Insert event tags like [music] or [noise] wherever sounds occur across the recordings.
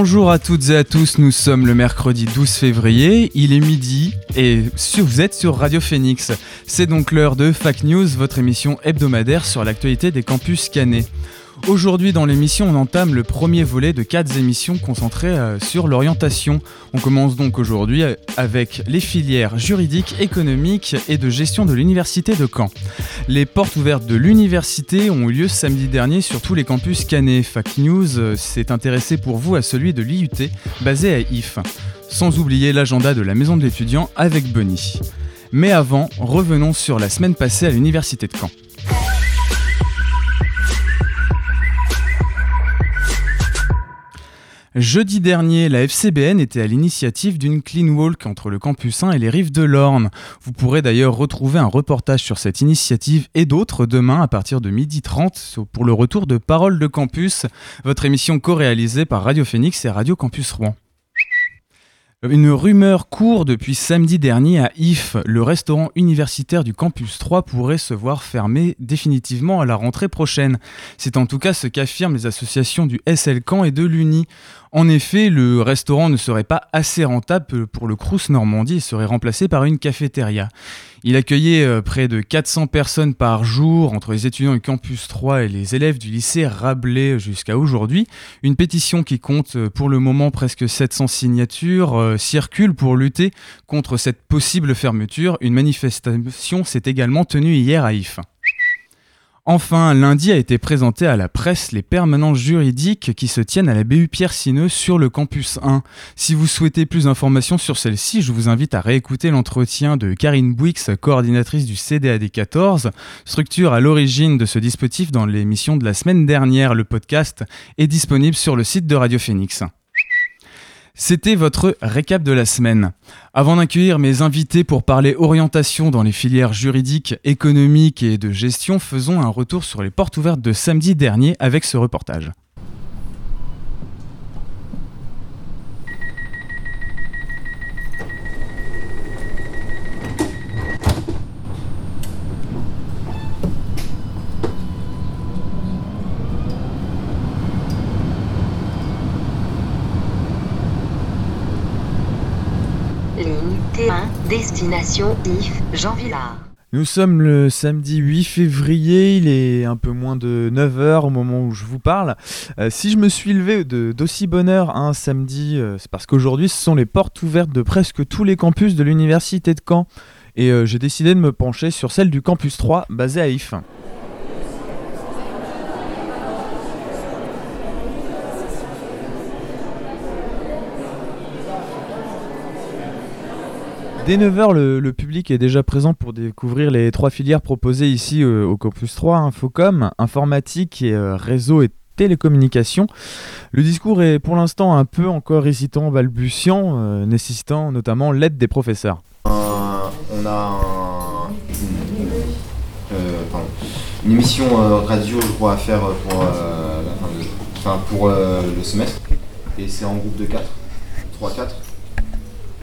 Bonjour à toutes et à tous, nous sommes le mercredi 12 février, il est midi et vous êtes sur Radio Phoenix. C'est donc l'heure de Fac News, votre émission hebdomadaire sur l'actualité des campus cannés. Aujourd'hui dans l'émission, on entame le premier volet de quatre émissions concentrées euh, sur l'orientation. On commence donc aujourd'hui euh, avec les filières juridiques, économiques et de gestion de l'université de Caen. Les portes ouvertes de l'université ont eu lieu samedi dernier sur tous les campus cannés. Fac News euh, s'est intéressé pour vous à celui de l'IUT, basé à IF. Sans oublier l'agenda de la maison de l'étudiant avec Bunny. Mais avant, revenons sur la semaine passée à l'université de Caen. Jeudi dernier, la FCBN était à l'initiative d'une clean walk entre le campus 1 et les rives de l'Orne. Vous pourrez d'ailleurs retrouver un reportage sur cette initiative et d'autres demain à partir de 12h30 pour le retour de Parole de Campus, votre émission co-réalisée par Radio Phoenix et Radio Campus Rouen. Une rumeur court depuis samedi dernier à IF. Le restaurant universitaire du campus 3 pourrait se voir fermé définitivement à la rentrée prochaine. C'est en tout cas ce qu'affirment les associations du SL Camp et de l'Uni. En effet, le restaurant ne serait pas assez rentable pour le Crous Normandie et serait remplacé par une cafétéria. Il accueillait euh, près de 400 personnes par jour entre les étudiants du campus 3 et les élèves du lycée Rabelais jusqu'à aujourd'hui. Une pétition qui compte euh, pour le moment presque 700 signatures euh, circule pour lutter contre cette possible fermeture. Une manifestation s'est également tenue hier à IF. Enfin, lundi a été présenté à la presse les permanences juridiques qui se tiennent à la BU Pierre Sineux sur le campus 1. Si vous souhaitez plus d'informations sur celle-ci, je vous invite à réécouter l'entretien de Karine Bouix, coordinatrice du CDAD 14, structure à l'origine de ce dispositif dans l'émission de la semaine dernière. Le podcast est disponible sur le site de Radio Phoenix. C'était votre récap de la semaine. Avant d'accueillir mes invités pour parler orientation dans les filières juridiques, économiques et de gestion, faisons un retour sur les portes ouvertes de samedi dernier avec ce reportage. IF, Jean Villard. Nous sommes le samedi 8 février, il est un peu moins de 9h au moment où je vous parle. Euh, si je me suis levé d'aussi bonne heure un samedi, euh, c'est parce qu'aujourd'hui ce sont les portes ouvertes de presque tous les campus de l'université de Caen. Et euh, j'ai décidé de me pencher sur celle du campus 3 basé à IF. Dès 9h, le, public est déjà présent pour découvrir les trois filières proposées ici euh, au Campus 3, Infocom, informatique et euh, réseau et télécommunications. Le discours est pour l'instant un peu encore hésitant, balbutiant, euh, nécessitant notamment l'aide des professeurs. On a un- une, émission radio, je crois, à faire pour, pour le semestre. Et c'est en groupe de 4, 3-4.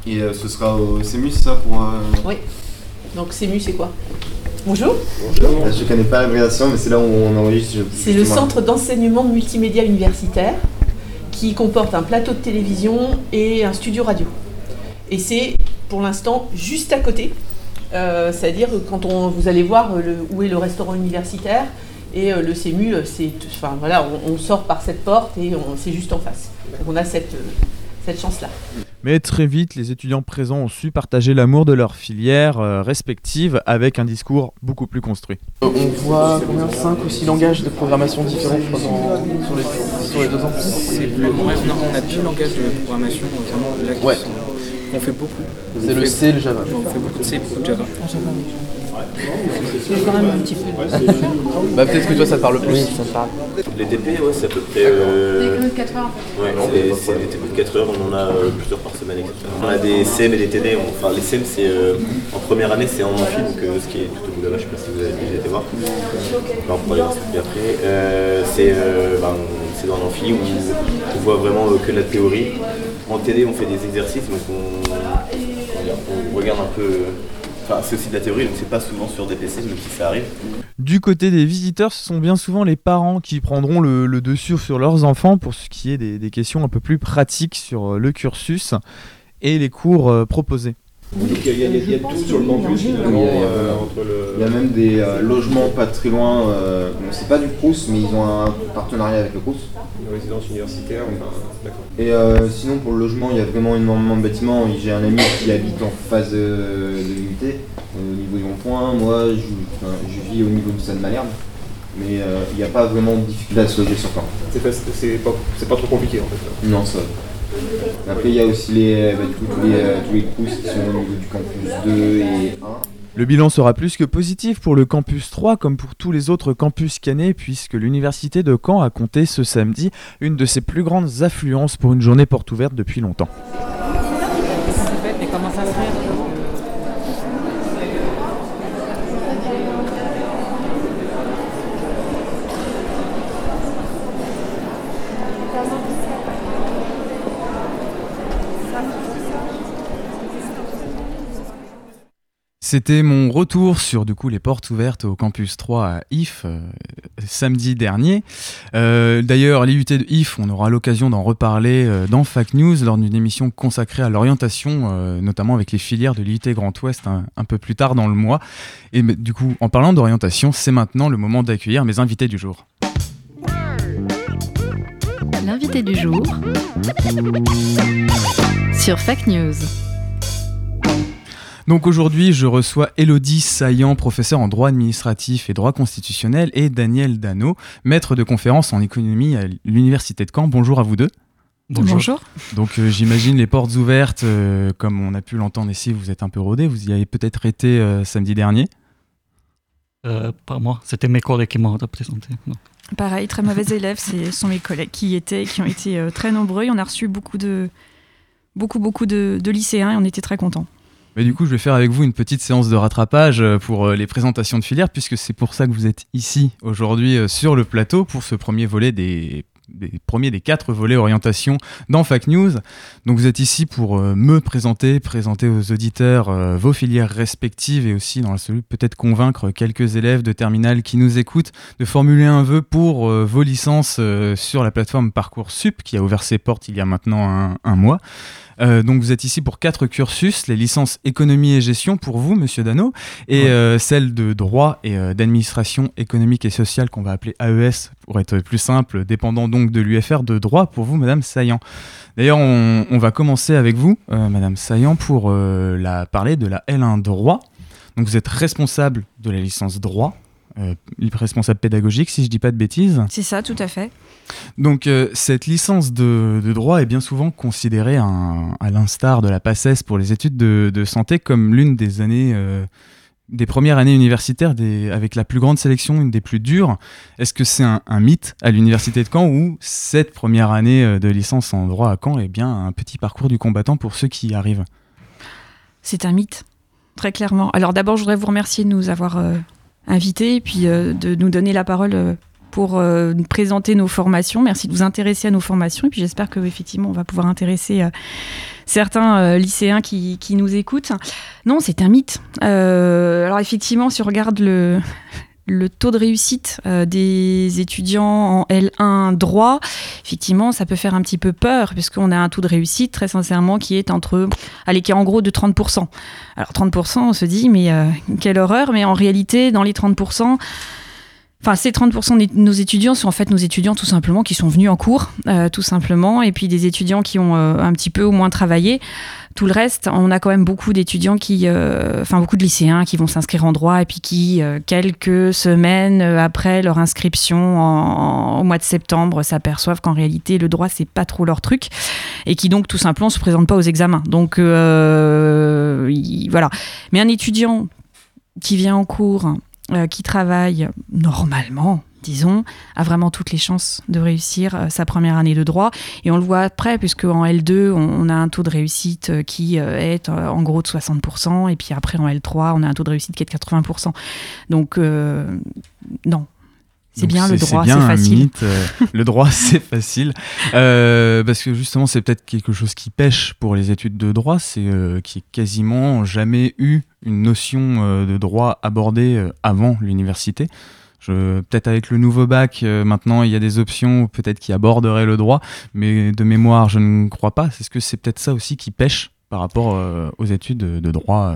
Et euh, ce sera au CEMUS, ça, pour... euh, Oui. Donc CEMU, c'est quoi? Bonjour. Là, Je connais pas l'abréviation, mais c'est là où on enregistre. C'est le Centre d'enseignement multimédia universitaire qui comporte un plateau de télévision et un studio radio. Et c'est pour l'instant juste à côté. Euh, C'est-à-dire que quand on, vous allez voir le- où est le restaurant universitaire et euh, le CEMU, c'est, enfin voilà, on, on sort par cette porte et on- c'est juste en face. Donc on a cette, cette chance-là. Mais très vite, les étudiants présents ont su partager l'amour de leur filière euh, respective avec un discours beaucoup plus construit. On voit combien 5 ou 6 langages de programmation différents sur, les, sur les deux ans C'est plus, ouais, on, a, on a deux langages de programmation, notamment là qui Ouais. sont On fait beaucoup. C'est le C, le Java. On fait beaucoup de C, beaucoup de Java. Quand même un petit peu. Bah peut-être que toi ça te parle plus. ça me parle. Les TP, ouais, c'est à peu près. Euh... de 4 heures. Ouais, c'est des TP de 4 heures, on en a euh, plusieurs par semaine, etc. On a des CM et des TD. on- Enfin, les CM, c'est euh, en première année, c'est en amphi, donc euh, ce qui est tout au bout là-bas, je sais pas si vous avez déjà été voir. Bah, on pourra plus après. Euh, c'est bah, on- c'est dans l'amphi où on voit vraiment euh, que la théorie. En TD, on fait des exercices, donc on regarde un peu. Enfin, c'est aussi de la théorie, donc c'est pas souvent sur des PC, même si ça arrive. Du côté des visiteurs, ce sont bien souvent les parents qui prendront le, dessus sur leurs enfants pour ce qui est des, questions un peu plus pratiques sur euh, le cursus et les cours euh, Donc il y, a- il y a tout sur le campus finalement, Oui, il y a- euh, entre le. Il y a même des euh, logements pas très loin. euh, c'est pas du Crous, mais ils ont un partenariat avec le Crous. Une résidence universitaire, enfin, d'accord. Et euh, sinon, pour le logement, il y a vraiment énormément de bâtiments. J'ai un ami qui habite en phase euh, de l'unité, euh, au niveau du rond-point. Moi, je, enfin, je vis au niveau du Stade Malherbe. Mais euh, il n'y a pas vraiment de difficulté à se loger sur Caen. C'est pas, c'est pas, c'est pas trop compliqué en fait. Non, ça. va. Après, il y a aussi les, bah, du coup, tous les, euh, tous les qui sont au niveau du campus 2 et 1. Le bilan sera plus que positif pour le campus 3 comme pour tous les autres campus cannés puisque l'université de Caen a compté ce samedi une de ses plus grandes affluences pour une journée porte ouverte depuis longtemps. Mais comment ça se fait? C'était mon retour sur du coup les portes ouvertes au campus 3 à IF euh, samedi dernier. Euh, D'ailleurs, l'IUT de IF, on aura l'occasion d'en reparler euh, dans Fact News lors d'une émission consacrée à l'orientation, notamment avec les filières de l'IUT Grand Ouest un, peu plus tard dans le mois. Et du coup, en parlant d'orientation, c'est maintenant le moment d'accueillir mes invités du jour. L'invité du jour sur Fact News. Donc aujourd'hui, je reçois Elodie Saillant, professeure en droit administratif et droit constitutionnel, et Daniel Dano, maître de conférence en économie à l'Université de Caen. Bonjour à vous deux. Bonjour. Donc euh, j'imagine les portes ouvertes, euh, comme on a pu l'entendre ici, vous êtes un peu rodés, vous y avez peut-être été euh, samedi dernier. Euh, pas moi, c'était mes collègues qui m'ont représenté. Non. Pareil, très mauvais élèves, ce sont mes collègues qui y étaient, qui ont été euh, très nombreux. Et on a reçu beaucoup de, beaucoup, beaucoup de, de lycéens et on était très contents. Mais du coup, je vais faire avec vous une petite séance de rattrapage euh, pour euh, les présentations de filières, puisque c'est pour ça que vous êtes ici aujourd'hui euh, sur le plateau pour ce premier volet des, premiers des quatre volets orientation dans Fact News. Donc vous êtes ici pour me présenter, présenter aux auditeurs vos filières respectives et aussi dans l'absolu peut-être convaincre quelques élèves de terminale qui nous écoutent de formuler un vœu pour vos licences sur la plateforme Parcoursup qui a ouvert ses portes il y a maintenant un mois. Euh, donc vous êtes ici pour quatre cursus, les licences économie et gestion pour vous, Monsieur Dano, et Ouais. euh, celle de droit et euh, d'administration économique et sociale qu'on va appeler AES pour être plus simple, dépendant donc de l'UFR de droit pour vous, Madame Saillant. D'ailleurs, on, on va commencer avec vous, Madame Saillant, pour la, parler de la L1 droit. Donc vous êtes responsable de la licence droit, responsable pédagogique, si je dis pas de bêtises. C'est ça, tout à fait. Donc euh, cette licence de, de droit est bien souvent considérée, un- à l'instar de la PACES pour les études de, de santé, comme l'une des années, euh, des premières années universitaires des, avec la plus grande sélection, une des plus dures. Est-ce que c'est un, un mythe à l'université de Caen ou cette première année euh, de licence en droit à Caen est bien un petit parcours du combattant pour ceux qui y arrivent? C'est un mythe, très clairement. Alors d'abord, je voudrais vous remercier de nous avoir euh, invités et puis euh, de nous donner la parole euh, pour euh, présenter nos formations. Merci de vous intéresser à nos formations et puis j'espère que effectivement on va pouvoir intéresser certains lycéens qui, qui nous écoutent. Non, c'est un mythe. Alors effectivement, si on regarde le le taux de réussite euh, des étudiants en L1 droit, effectivement, ça peut faire un petit peu peur, puisqu'on a un taux de réussite, très sincèrement, qui est entre, allez, qui est en gros de 30%. Alors 30%, on se dit, mais euh, quelle horreur, mais en réalité, dans les 30%, Enfin, ces 30% de nos étudiants sont en fait nos étudiants tout simplement qui sont venus en cours, euh, tout simplement, et puis des étudiants qui ont euh, un petit peu au moins travaillé. Tout le reste, on a quand même beaucoup d'étudiants qui, euh, enfin beaucoup de lycéens qui vont s'inscrire en droit et puis qui, quelques semaines après leur inscription au mois de septembre, s'aperçoivent qu'en réalité le droit c'est pas trop leur truc et qui donc tout simplement se présentent pas aux examens. Donc il- voilà. Mais un étudiant qui vient en cours, euh, qui travaille normalement, disons, a vraiment toutes les chances de réussir euh, sa première année de droit. Et on le voit après, puisque en L2, on, a un taux de réussite euh, qui est en gros de 60%, et puis après en L3, on a un taux de réussite qui est de 80%. Donc, non. C'est bien le c'est droit, c'est facile. mythe, euh, le droit, [laughs] c'est facile. Euh, parce que justement, c'est peut-être quelque chose qui pêche pour les études de droit, c'est euh, qu'il n'y ait quasiment jamais eu une notion euh, de droit abordée euh, avant l'université. Je- Peut-être avec le nouveau bac, euh, maintenant, il y a des options peut-être qui aborderaient le droit, mais de mémoire, je ne crois pas. Est-ce que c'est peut-être ça aussi qui pêche par rapport euh, aux études de, droit euh,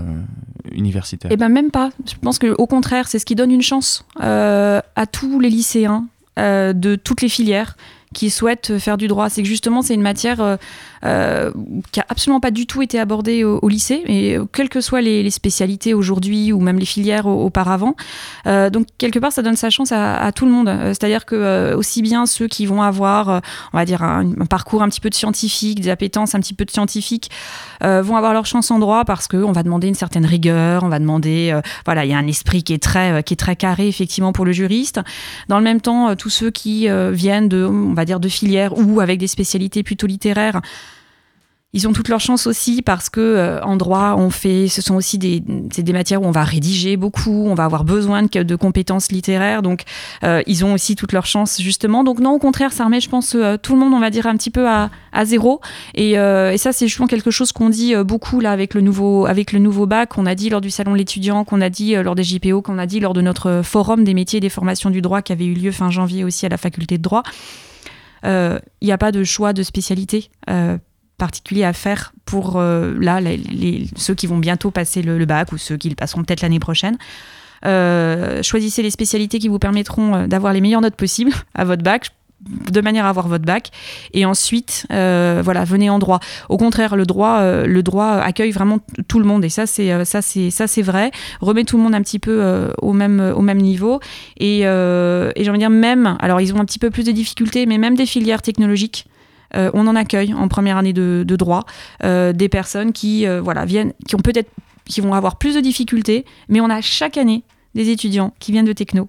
universitaire Eh ben même pas. Je pense que au contraire, c'est ce qui donne une chance euh, à tous les lycéens de toutes les filières qui souhaitent faire du droit. C'est que justement, c'est une matière euh, euh, qui a absolument pas du tout été abordée au, lycée, et euh, quelles que soient les, spécialités aujourd'hui ou même les filières au- auparavant. Donc quelque part, ça donne sa chance à, tout le monde. C'est-à-dire que aussi bien ceux qui vont avoir, on va dire, un, parcours un petit peu de scientifique, des appétences un petit peu de scientifique, vont avoir leur chance en droit parce qu'on va demander une certaine rigueur, on va demander, voilà, il y a un esprit qui est très, qui est très carré effectivement pour le juriste. Dans le même temps, tous ceux qui viennent de, on va dire, de filières ou avec des spécialités plutôt littéraires. Ils ont toutes leurs chances aussi parce que euh, en droit, on fait, ce sont aussi des, des matières où on va rédiger beaucoup, on va avoir besoin de, compétences littéraires, donc euh, ils ont aussi toutes leurs chances justement. Donc non, au contraire, ça remet, je pense, euh, tout le monde, on va dire un petit peu à, à zéro. Et, ça, c'est justement quelque chose qu'on dit beaucoup là avec le nouveau, avec le nouveau bac, qu'on a dit lors du salon de l'étudiant, qu'on a dit lors des JPO, qu'on a dit lors de notre forum des métiers et des formations du droit qui avait eu lieu fin janvier aussi à la faculté de droit. Euh, Il n'y a pas de choix de spécialité. euh, particulier à faire pour euh, là les, ceux qui vont bientôt passer le, bac ou ceux qui le passeront peut-être l'année prochaine. Euh, choisissez les spécialités qui vous permettront euh, d'avoir les meilleures notes possibles [laughs] à votre bac de manière à avoir votre bac. Et ensuite euh, voilà venez en droit. Au contraire le droit euh, le droit accueille vraiment tout le monde. Et ça c'est euh, ça c'est ça c'est vrai. Remet tout le monde un petit peu au même au même niveau. Et, et j'ai envie de dire même alors ils ont un petit peu plus de difficultés mais même des filières technologiques on en accueille en première année de, de droit des personnes qui voilà viennent qui ont peut-être qui vont avoir plus de difficultés mais on a chaque année des étudiants qui viennent de techno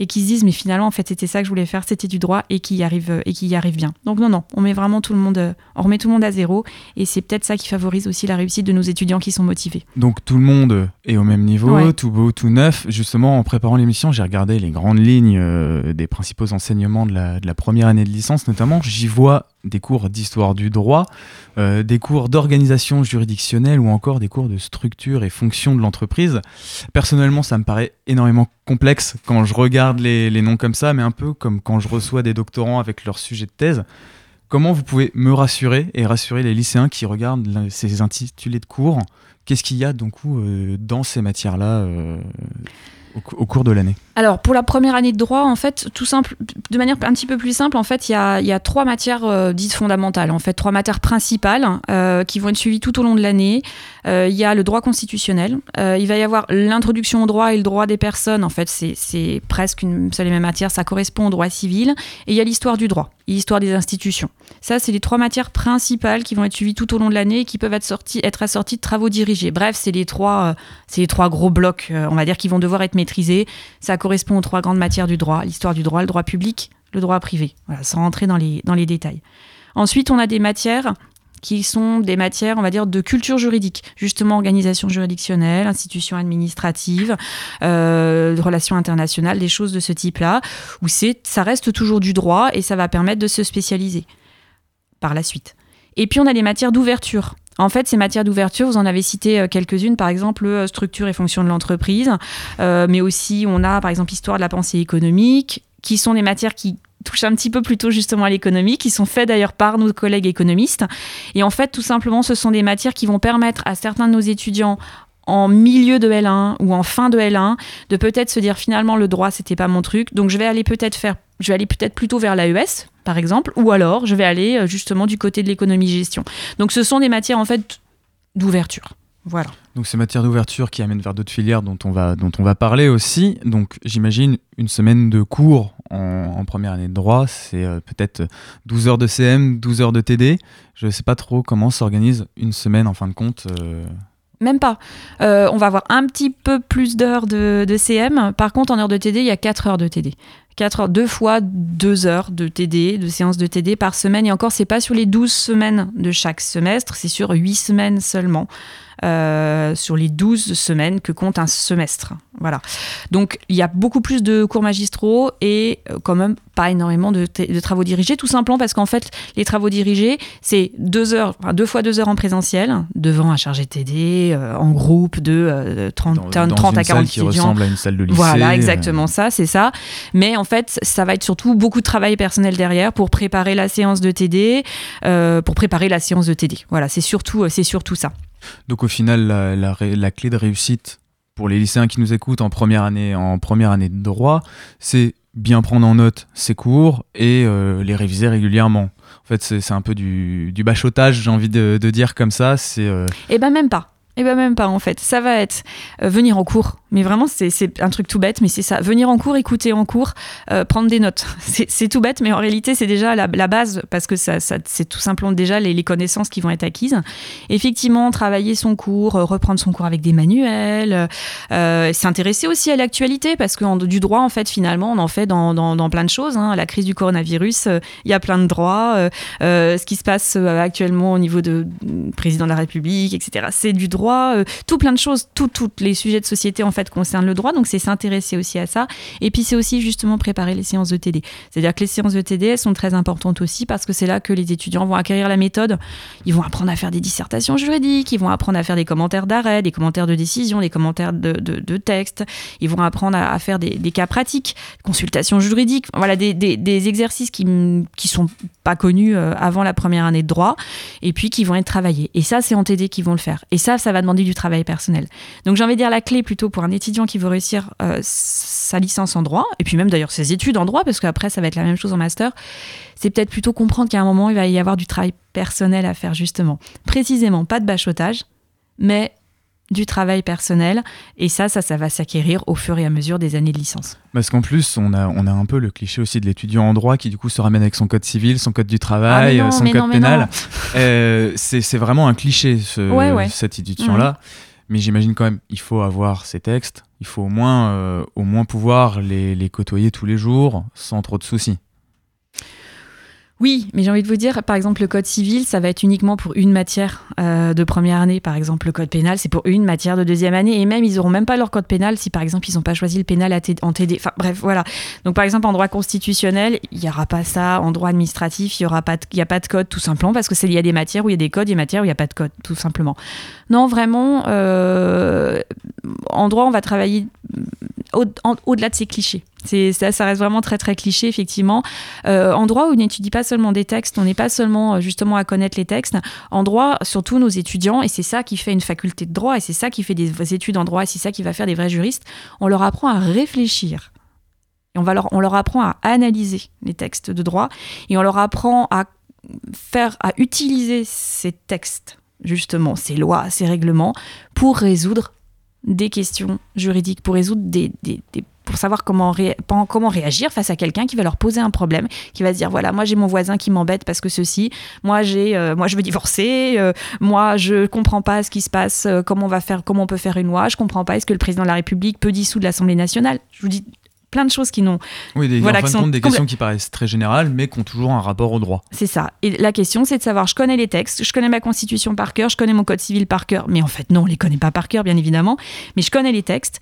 et qui se disent mais finalement en fait c'était ça que je voulais faire c'était du droit et qui y arrive euh, et qui y arrive bien donc non non on met vraiment tout le monde euh, on remet tout le monde à zéro et c'est peut-être ça qui favorise aussi la réussite de nos étudiants qui sont motivés Donc tout le monde est au même niveau, Ouais. tout beau, tout neuf. Justement, en préparant l'émission, j'ai regardé les grandes lignes euh, des principaux enseignements de la, de la première année de licence, notamment. J'y vois des cours d'histoire du droit, euh, des cours d'organisation juridictionnelle ou encore des cours de structure et fonction de l'entreprise. Personnellement, ça me paraît énormément complexe quand je regarde les, noms comme ça, mais un peu comme quand je reçois des doctorants avec leur sujet de thèse. Comment vous pouvez me rassurer et rassurer les lycéens qui regardent ces intitulés de cours? Qu'est-ce qu'il y a donc euh, dans ces matières-là euh, au, cou- au cours de l'année Alors, pour la première année de droit, en fait, tout simple, de manière un petit peu plus simple, en fait, il y a, y a trois matières euh, dites fondamentales, en fait, trois matières principales euh, qui vont être suivies tout au long de l'année. Euh, il y a le droit constitutionnel, il va y avoir l'introduction au droit et le droit des personnes, en fait, c'est- presque une seule et même matière, ça correspond au droit civil. Et il y a l'histoire du droit, l'histoire des institutions. Ça, c'est les trois matières principales qui vont être suivies tout au long de l'année et qui peuvent être, sorties, être assorties de travaux dirigés. Bref, c'est les trois, les trois gros blocs, on va dire, qui vont devoir être maîtrisés. Ça correspond aux trois grandes matières du droit, l'histoire du droit, le droit public, le droit privé. Sans rentrer dans les, dans les détails. Ensuite, on a des matières qui sont des matières, on va dire, de culture juridique. Justement, organisation juridictionnelle, institution administrative, euh, relations internationales, des choses de ce type-là, où c'est, ça reste toujours du droit et ça va permettre de se spécialiser par la suite. Et puis, on a les matières d'ouverture. En fait, ces matières d'ouverture, vous en avez cité euh, quelques-unes, par exemple, euh, structure et fonction de l'entreprise, euh, mais aussi on a, par exemple, histoire de la pensée économique, qui sont des matières qui touchent un petit peu plutôt justement à l'économie, qui sont faites d'ailleurs par nos collègues économistes. Et en fait, tout simplement, ce sont des matières qui vont permettre à certains de nos étudiants en milieu de L1 ou en fin de L1 de peut-être se dire finalement le droit c'était pas mon truc donc je vais aller peut-être faire je vais aller peut-être plutôt vers l'AES par exemple ou alors je vais aller euh, justement du côté de l'économie gestion donc ce sont des matières en fait d'ouverture voilà Donc ces matières d'ouverture qui amènent vers d'autres filières dont on va, dont on va parler aussi. Donc j'imagine une semaine de cours en, première année de droit, c'est euh, peut-être 12 heures de CM, 12 heures de TD. Je ne sais pas trop comment s'organise une semaine en fin de compte. euh. Même pas. Euh, on va avoir un petit peu plus d'heures de, CM. Par contre, en heure de TD, il y a 4 heures de TD. 4 heures, deux fois 2 heures de TD, de séance de TD par semaine. Et encore, c'est pas sur les 12 semaines de chaque semestre, c'est sur 8 semaines seulement. Euh, sur les 12 semaines que compte un semestre. Voilà. Donc, il y a beaucoup plus de cours magistraux et euh, quand même pas énormément de, travaux dirigés, tout simplement parce qu'en fait, les travaux dirigés, c'est deux heures, enfin, deux fois deux heures en présentiel, devant un chargé TD, euh, en groupe de euh, 30, Dans, dans 30 une à 40 salle qui étudiants. ressemble à une salle de lycée. Voilà, exactement ça, c'est ça. Mais en fait, ça va être surtout beaucoup de travail personnel derrière pour préparer la séance de TD, euh, pour préparer la séance de TD. Voilà, c'est surtout, c'est surtout ça. Donc au final, la, la clé de réussite pour les lycéens qui nous écoutent en première année, en première année de droit, c'est bien prendre en note ses cours et euh, les réviser régulièrement. En fait, c'est un peu du, du bachotage, j'ai envie de, dire comme ça. Euh, Eh ben même pas. Eh ben même pas en fait. Ça va être euh, venir en cours. Mais vraiment, c'est- un truc tout bête, mais c'est ça. Venir en cours, écouter en cours, euh, prendre des notes. [laughs] C'est tout bête, mais en réalité, c'est déjà la, base parce que ça, ça- c'est tout simplement déjà les, connaissances qui vont être acquises. Effectivement, travailler son cours, euh, reprendre son cours avec des manuels, s'intéresser aussi à l'actualité parce que du droit, en fait, finalement, on en fait dans, dans- plein de choses. hein. La crise du coronavirus, il y a plein de droits. ce qui se passe actuellement au niveau de mm, président de la République, etc. C'est du droit, euh, tout plein de choses, tous les sujets de société en fait concernent le droit, donc c'est s'intéresser aussi à ça. Et puis c'est aussi justement préparer les séances de TD. C'est-à-dire que les séances de TD sont très importantes aussi parce que c'est là que les étudiants vont acquérir la méthode. Ils vont apprendre à faire des dissertations juridiques, ils vont apprendre à faire des commentaires d'arrêt, des commentaires de décision, des commentaires de, texte. Ils vont apprendre à, faire des, cas pratiques, consultations juridiques. Voilà des, exercices qui qui sont pas connus euh, avant la première année de droit et puis qui vont être travaillés. Et ça, c'est en TD qu'ils vont le faire. Et ça, ça va demander du travail personnel. Donc j'ai envie de dire la clé plutôt pour un étudiant qui veut réussir euh, sa licence en droit, et puis même d'ailleurs ses études en droit, parce qu'après ça va être la même chose en master, c'est peut-être plutôt comprendre qu'à un moment, il va y avoir du travail personnel à faire justement. Précisément, pas de bachotage, mais du travail personnel. Et ça, ça, ça va s'acquérir au fur et à mesure des années de licence. Parce qu'en plus, on a, on a un peu le cliché aussi de l'étudiant en droit qui du coup se ramène avec son code civil, son code du travail, Ah, non, euh, son code non, pénal. Euh, c'est vraiment un cliché, ce- Ouais, ouais. cette édition-là. Mais j'imagine quand même, il faut avoir ces textes, il faut au moins, euh, au moins pouvoir les, les côtoyer tous les jours sans trop de soucis. Oui, mais j'ai envie de vous dire, par exemple, le code civil, ça va être uniquement pour une matière euh, de première année. Par exemple, le code pénal, c'est pour une matière de deuxième année. Et même, ils n'auront même pas leur code pénal si, par exemple, ils n'ont pas choisi le pénal en TD. Enfin, bref, voilà. Donc, par exemple, en droit constitutionnel, il n'y aura pas ça. En droit administratif, il n'y aura pas a pas de code, tout simplement, parce que c'est il y a des matières où il y a des codes, des matières où il n'y a pas de code, tout simplement. Non, vraiment, euh, en droit, on va travailler au-delà de ces clichés. Ça reste vraiment très très cliché, effectivement. Euh, en droit, on n'étudie pas seulement des textes, on n'est pas seulement euh, justement à connaître les textes. En droit, surtout nos étudiants, et c'est ça qui fait une faculté de droit, et c'est ça qui fait des études en droit, et c'est ça qui va faire des vrais juristes, on leur apprend à réfléchir. Et on, va leur, on leur apprend à analyser les textes de droit, et on leur apprend à faire, à utiliser ces textes, justement, ces lois, ces règlements, pour résoudre des questions juridiques, pour résoudre des, des- pour savoir comment, ré- comment réagir face à quelqu'un qui va leur poser un problème, qui va se dire voilà moi j'ai mon voisin qui m'embête parce que ceci, moi j'ai euh, moi je veux divorcer, euh, moi je comprends pas ce qui se passe, euh, comment on va faire, comment on peut faire une loi, je comprends pas. Est-ce que le président de la République peut dissoudre l'Assemblée nationale? Je vous dis plein de choses qui n'ont Oui, des, Voilà, en fin qui de compte, des questions qui paraissent très générales, mais qui ont toujours un rapport au droit. C'est ça. Et la question, c'est de savoir, je connais les textes, je connais ma constitution par cœur, je connais mon code civil par cœur, mais en fait, non, on les connaît pas par cœur, bien évidemment, mais je connais les textes.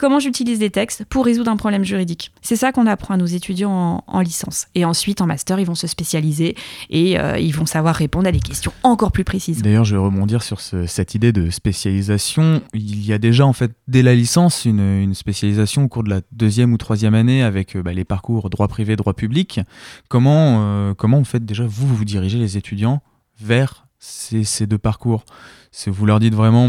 Comment j'utilise les textes pour résoudre un problème juridique C'est ça qu'on apprend à nos étudiants en, en licence. Et ensuite, en master, ils vont se spécialiser et euh, ils vont savoir répondre à des questions encore plus précises. D'ailleurs, je vais rebondir sur ce- cette idée de spécialisation. Il y a déjà, en fait, dès la licence, une, spécialisation au cours de la deuxième ou troisième année avec euh, bah, les parcours droit privé, droit public. Comment, euh, comment, en fait, déjà, vous, vous dirigez les étudiants vers ces deux parcours? C'est- Vous leur dites vraiment,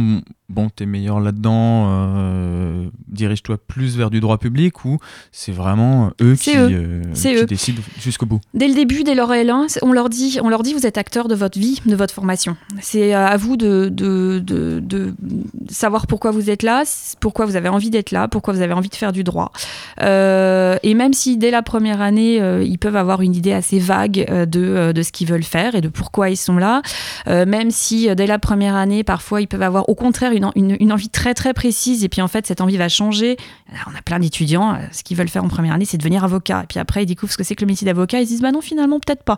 bon, t'es meilleur là-dedans, euh, dirige-toi plus vers du droit public ou c'est vraiment eux qui, eux. euh, C'est qui eux. décident jusqu'au bout? Dès le début, dès leur L1, on leur dit, on leur dit, vous êtes acteur de votre vie, de votre formation. C'est à vous de, de, de, de savoir pourquoi vous êtes là, pourquoi vous avez envie d'être là, pourquoi vous avez envie de faire du droit. Euh, et même si dès la première année, euh, ils peuvent avoir une idée assez vague euh, de, euh, de ce qu'ils veulent faire et de pourquoi ils sont là, euh, même si euh, dès la première année, parfois, ils peuvent avoir au contraire une, en- une, une envie très très précise et puis en fait, cette envie va changer. Alors, on a plein d'étudiants, euh, ce qu'ils veulent faire en première année, c'est devenir avocat. Et puis après, ils découvrent ce que c'est que le métier d'avocat, ils se disent, bah non, finalement, peut-être pas.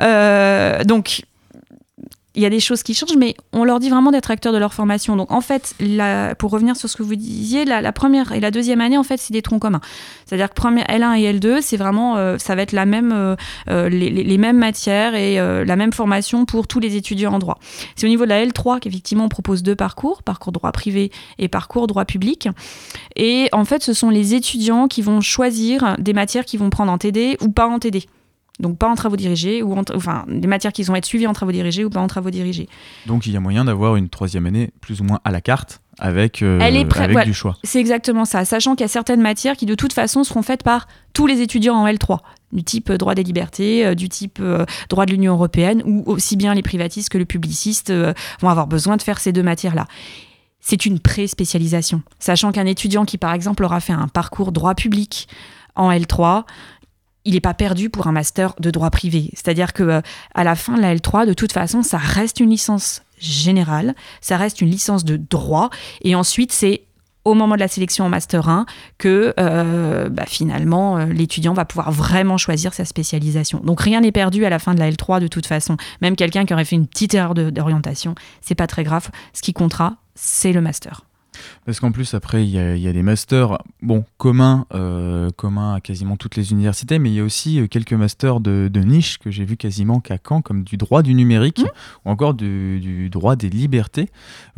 Euh, donc, il y a des choses qui changent, mais on leur dit vraiment d'être acteurs de leur formation. Donc, en fait, pour revenir sur ce que vous disiez, la, première et la deuxième année, en fait, c'est des troncs communs. C'est-à-dire que première L1 et L2, c'est vraiment, euh, ça va être la même, euh, euh, les, mêmes matières et la même formation pour tous les étudiants en droit. C'est au niveau de la L3 qu'effectivement on propose deux parcours, parcours droit privé et parcours droit public. Et en fait, ce sont les étudiants qui vont choisir des matières qu'ils vont prendre en TD ou pas en TD. Donc pas en travaux dirigés, ou en enfin des matières qui vont être suivies en travaux dirigés ou pas en travaux dirigés. Donc il y a moyen d'avoir une troisième année plus ou moins à la carte avec, euh, Elle est avec ouais. du choix. C'est exactement ça, sachant qu'il y a certaines matières qui de toute façon seront faites par tous les étudiants en L3, du type euh, droit des libertés, euh, du type euh, droit de l'Union européenne, ou aussi bien les privatistes que le publiciste euh, vont avoir besoin de faire ces deux matières-là. C'est une pré-spécialisation, sachant qu'un étudiant qui par exemple aura fait un parcours droit public en L3, il n'est pas perdu pour un master de droit privé. C'est-à-dire que euh, à la fin de la L3, de toute façon, ça reste une licence générale, ça reste une licence de droit, et ensuite c'est au moment de la sélection en master 1 que euh, bah, finalement euh, l'étudiant va pouvoir vraiment choisir sa spécialisation. Donc rien n'est perdu à la fin de la L3 de toute façon. Même quelqu'un qui aurait fait une petite erreur d'orientation, c'est pas très grave. Ce qui comptera, c'est le master. Parce qu'en plus, après, il y, a- il y a des masters bon, communs, euh, communs à quasiment toutes les universités, mais il y a aussi euh, quelques masters de, de niche que j'ai vu quasiment qu'à Caen, comme du droit du numérique Mmh. ou encore du, du droit des libertés.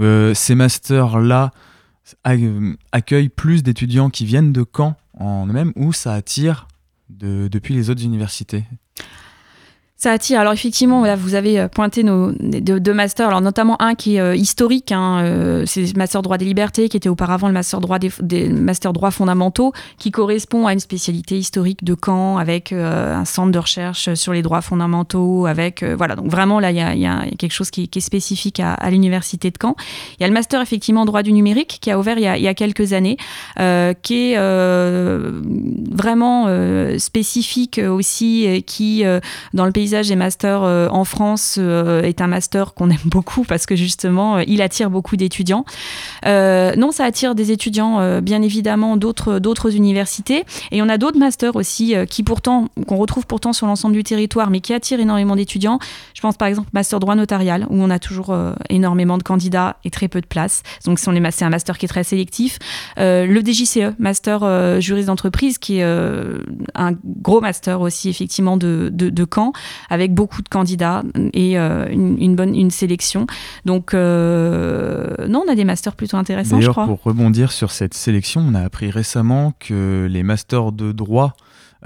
Euh, ces masters-là accueillent plus d'étudiants qui viennent de Caen en eux-mêmes ou ça attire de- depuis les autres universités Attire. Alors effectivement, là, vous avez euh, pointé nos deux, masters, alors notamment un qui est euh, historique, hein, euh, c'est le master droit des libertés, qui était auparavant le master droit des, des droits fondamentaux, qui correspond à une spécialité historique de Caen, avec un centre de recherche sur les droits fondamentaux, avec voilà. Donc vraiment là, il y a, quelque chose qui, est spécifique à, l'université de Caen. Il y a le master effectivement droit du numérique qui a ouvert il y a, quelques années, qui est vraiment spécifique aussi, qui dans le des masters euh, en France euh, est un master qu'on aime beaucoup [laughs] parce que justement, euh, il attire beaucoup d'étudiants. Non, ça attire des étudiants, bien évidemment, d'autres universités. Et on a d'autres masters aussi qui pourtant, qu'on retrouve pourtant sur l'ensemble du territoire, mais qui attirent énormément d'étudiants. Je pense par exemple master droit notarial, où on a toujours énormément de candidats et très peu de places. Donc c'est un master qui est très sélectif. Le DJCE, master juriste d'entreprise, qui est un gros master aussi effectivement de, de, de Caen, avec beaucoup de candidats et euh, une, une bonne une sélection. Donc euh, non, on a des masters plutôt intéressants, je D'ailleurs, crois. pour rebondir sur cette sélection, on a appris récemment que les masters de droit,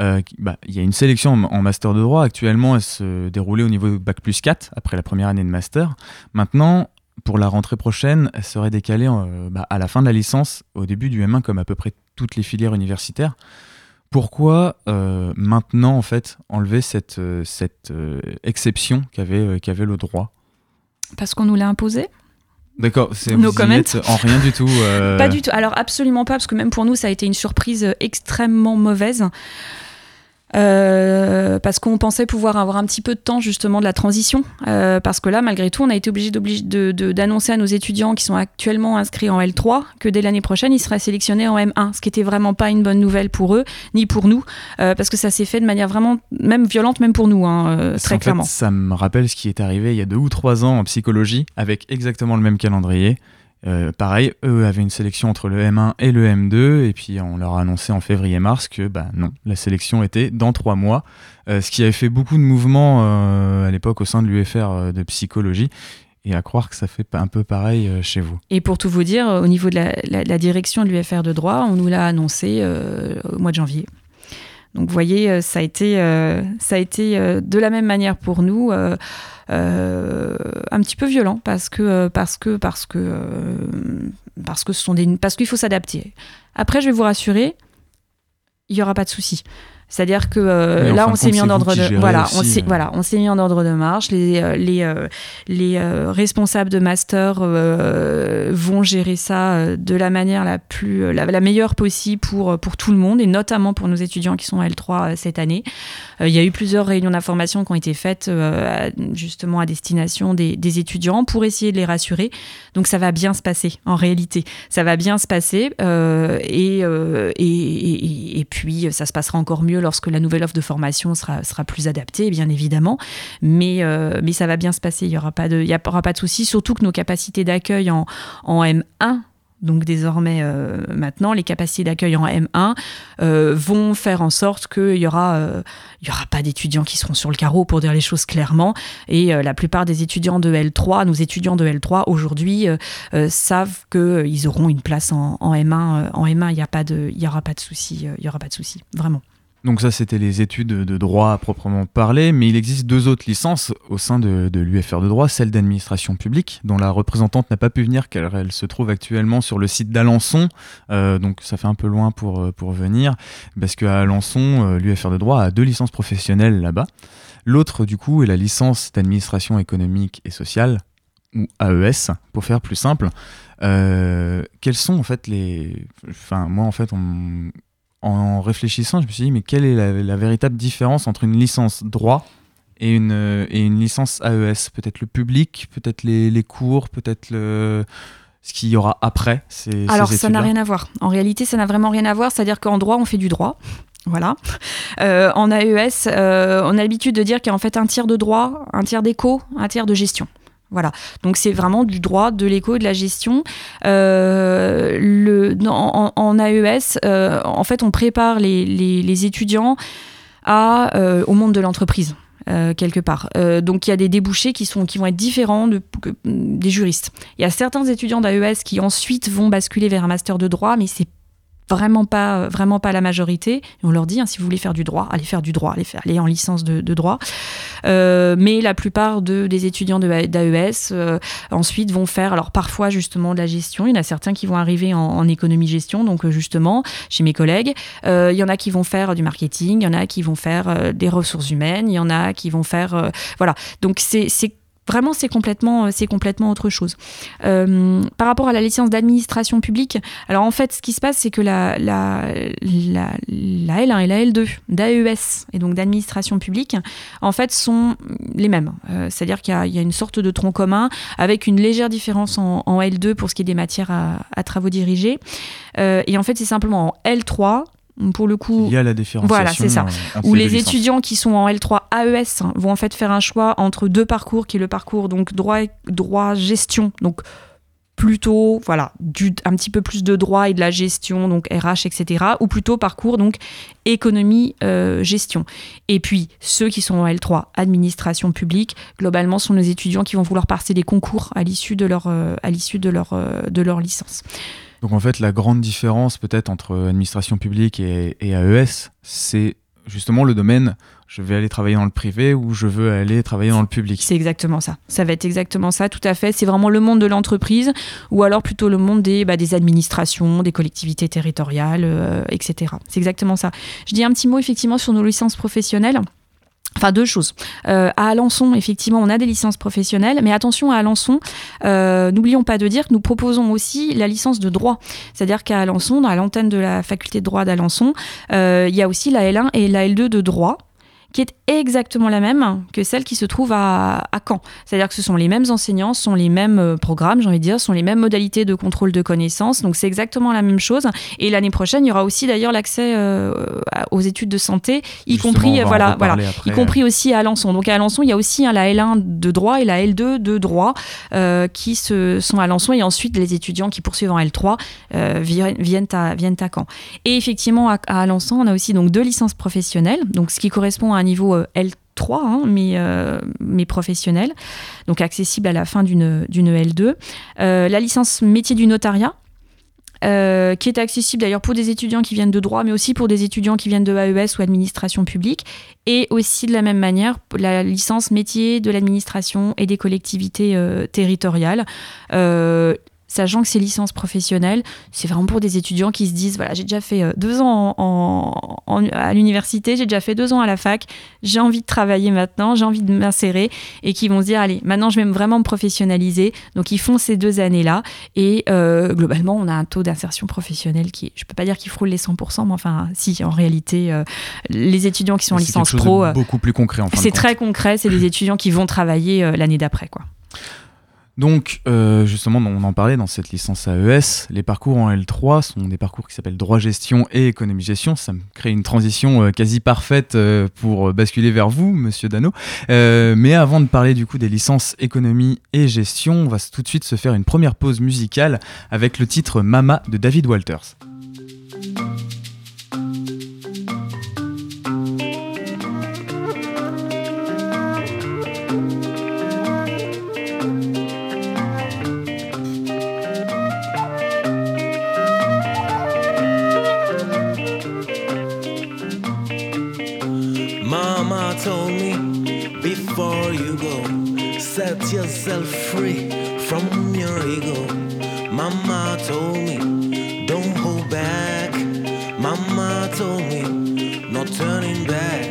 euh, bah, il y a une sélection en, en master de droit. Actuellement, elle se déroulait au niveau Bac plus 4, après la première année de master. Maintenant, pour la rentrée prochaine, elle serait décalée euh, bah, à la fin de la licence, au début du M1, comme à peu près toutes les filières universitaires. Pourquoi euh, maintenant, en fait, enlever cette, euh, cette euh, exception qu'avait le droit? Parce qu'on nous l'a imposé? D'accord, c'est No en rien du tout. Pas du tout. Alors absolument pas, parce que même pour nous, ça a été une surprise extrêmement mauvaise. Euh, parce qu'on pensait pouvoir avoir un petit peu de temps justement de la transition. Euh, parce que là, malgré tout, on a été obligé d'oblige- de- de- d'annoncer à nos étudiants qui sont actuellement inscrits en L3 que dès l'année prochaine, ils seraient sélectionnés en M1, ce qui était vraiment pas une bonne nouvelle pour eux, ni pour nous, euh, parce que ça s'est fait de manière vraiment même violente, même pour nous, hein, très fait, clairement. ça me rappelle ce qui est arrivé il y a deux ou trois ans en psychologie, avec exactement le même calendrier. Euh, pareil, eux avaient une sélection entre le M1 et le M2, et puis on leur a annoncé en février-mars que bah, non, la sélection était dans trois mois, Euh, ce qui avait fait beaucoup de mouvements euh, à l'époque au sein de l'UFR de psychologie, et à croire que ça fait un peu pareil chez vous. Et pour tout vous dire, au niveau de la, la- direction de l'UFR de droit, on nous l'a annoncé au mois de janvier. Donc vous voyez, euh, ça a été, euh, ça a été euh, de la même manière pour nous. un petit peu violent parce que parce que parce que parce que ce sont des parce qu'il faut s'adapter. Après, je vais vous rassurer, il y aura pas de souci. C'est-à-dire que euh, là, on s'est mis en ordre de voilà, aussi, on s'est euh. voilà, on s'est mis en ordre de marche. Les euh, les les responsables de master euh, vont gérer ça de la manière la plus la, la meilleure possible pour pour tout le monde et notamment pour nos étudiants qui sont à L3 euh, cette année. Il y a eu plusieurs réunions d'information qui ont été faites à- justement à destination des, des étudiants pour essayer de les rassurer. Donc ça va bien se passer en réalité. Ça va bien se passer et, et, et- et puis ça se passera encore mieux lorsque la nouvelle offre de formation sera, sera plus adaptée, bien évidemment. Mais, euh, mais ça va bien se passer. Il n'y aura pas de, il aura pas de souci. Surtout que nos capacités d'accueil en, en M1 donc désormais, euh, maintenant, les capacités d'accueil en M1 euh, vont faire en sorte qu'il y aura, aura pas d'étudiants qui seront sur le carreau pour dire les choses clairement. Et la plupart des étudiants de L3, nos étudiants de L3 aujourd'hui savent qu'ils auront une place en, en M1. euh, en M1, il n'y aura pas de souci. Il y aura pas de souci, vraiment. Donc ça, c'était les études de droit à proprement parler, mais il existe deux autres licences au sein de, l'UFR de droit, celle d'administration publique, dont la représentante n'a pas pu venir car elle se trouve actuellement sur le site d'Alençon, Euh, donc ça fait un peu loin pour, euh, venir, parce qu'à Alençon, euh, l'UFR de droit a deux licences professionnelles là-bas. L'autre, du coup, est la licence d'administration économique et sociale, ou AES, pour faire plus simple. Quels sont en fait les... Enfin, moi, en fait, on en réfléchissant, je me suis dit, mais quelle est la, la véritable différence entre une licence droit et une, euh, et une licence AES Peut-être le public, peut-être les, les cours, peut-être le... ce qu'il y aura après ces, ces Alors, ça n'a rien à voir. En réalité, ça n'a vraiment rien à voir. C'est-à-dire qu'en droit, on fait du droit. Voilà. Euh, en AES, euh, on a l'habitude de dire qu'il y a en fait un tiers de droit, un tiers d'éco, un tiers de gestion. Voilà. Donc c'est vraiment du droit, de l'éco de la gestion. Euh, le, en, AES, euh, en fait, on prépare les, les- étudiants euh, au monde de l'entreprise. quelque part. Donc il y a des débouchés qui, sont, qui vont être différents des juristes. Il y a certains étudiants d'AES qui ensuite vont basculer vers un master de droit, mais c'est vraiment pas vraiment pas la majorité. On leur dit hein, si vous voulez faire du droit allez faire du droit allez faire allez en licence de, droit. Euh, mais la plupart de, des étudiants d'AES euh, ensuite vont faire alors parfois justement de la gestion. Il y en a certains qui vont arriver en, en économie gestion. Donc euh, justement chez mes collègues Euh, il y en a qui vont faire du marketing il y en a qui vont faire euh, des ressources humaines il y en a qui vont faire euh, voilà. Donc c'est Vraiment, c'est complètement, euh, c'est autre chose. Euh, par rapport à la licence d'administration publique, alors en fait, ce qui se passe, c'est que la, la, la, la L1 et la L2 d'AES et donc d'administration publique, en fait, sont les mêmes. Euh, C'est-à-dire qu'il y, a- une sorte de tronc commun avec une légère différence en, en L2 pour ce qui est des matières à, travaux dirigés. Et en fait, c'est simplement en L3 pour le coup, Il y a la différenciation. voilà, c'est ça. euh, Où les étudiants qui sont en L3 AES vont en fait faire un choix entre deux parcours, qui est le parcours donc droit, droit gestion, donc plutôt voilà du, un petit peu plus de droit et de la gestion donc RH etc ou plutôt parcours donc économie euh, gestion et puis ceux qui sont en L3 administration publique globalement sont nos étudiants qui vont vouloir passer des concours à l'issue de leur euh, à l'issue de leur euh, de leur licence Donc en fait, la grande différence peut-être entre administration publique et, AES, c'est justement le domaine je vais aller travailler dans le privé ou je veux aller travailler dans le public. C'est exactement ça. Ça va être exactement ça, tout à fait. C'est vraiment le monde de l'entreprise ou alors plutôt le monde des, bah, administrations, des collectivités territoriales, euh, etc. C'est exactement ça. Je dis un petit mot effectivement sur nos licences professionnelles. Enfin, deux choses. Euh, à Alençon, effectivement, on a des licences professionnelles, mais attention à Alençon, euh, n'oublions pas de dire que nous proposons aussi la licence de droit. C'est-à-dire qu'à Alençon, dans l'antenne de la faculté de droit d'Alençon, euh, il y a aussi la L1 et la L2 de droit qui est exactement la même que celle qui se trouve à, à Caen. C'est-à-dire que ce sont les mêmes enseignants, ce sont les mêmes euh, programmes, j'ai envie de dire, ce sont les mêmes modalités de contrôle de connaissances. Donc c'est exactement la même chose. Et l'année prochaine, il y aura aussi d'ailleurs l'accès euh, aux études de santé, y Justement, compris voilà, voilà, après. y compris aussi à Alençon. Donc à Alençon, il y a aussi hein, la L1 de droit et la L2 de droit euh, qui se, sont à Alençon. Et ensuite, les étudiants qui poursuivent en L3 euh, viennent, viennent, à, viennent à Caen. Et effectivement, à, à Alençon, on a aussi donc deux licences professionnelles, donc ce qui correspond à un niveau euh, L3. hein, mais, euh, mais professionnel, donc accessible à la fin d'une d'une L2. Euh, la licence métier du notariat, qui est accessible d'ailleurs pour des étudiants qui viennent de droit, mais aussi pour des étudiants qui viennent de AES ou administration publique, et aussi de la même manière la licence métier de l'administration et des collectivités territoriales. Sachant que ces licences professionnelles, c'est vraiment pour des étudiants qui se disent voilà, j'ai déjà fait euh, deux ans en, en- à l'université, j'ai déjà fait deux ans à la fac, j'ai envie de travailler maintenant, j'ai envie de m'insérer, et qui vont se dire allez, maintenant je vais vraiment me professionnaliser. Donc ils font ces deux années-là, et euh, globalement, on a un taux d'insertion professionnelle qui, je peux pas dire qu'il frôle les 100%, mais enfin, si, en réalité, euh, les étudiants qui sont en C'est licence pro. euh, beaucoup plus concret en de c'est très concret, c'est des étudiants qui vont travailler euh, l'année d'après. quoi. Donc, euh, justement, on en parlait dans cette licence AES. Les parcours en L3 sont des parcours qui s'appellent droit gestion et économie gestion. Ça me crée une transition euh, quasi parfaite euh, pour basculer vers vous, monsieur Dano. Mais avant de parler du coup des licences économie et gestion, on va tout de suite se faire une première pause musicale avec le titre Mama de David Walters. Your ego. Mama told me, don't hold back. Mama told me, not turning back.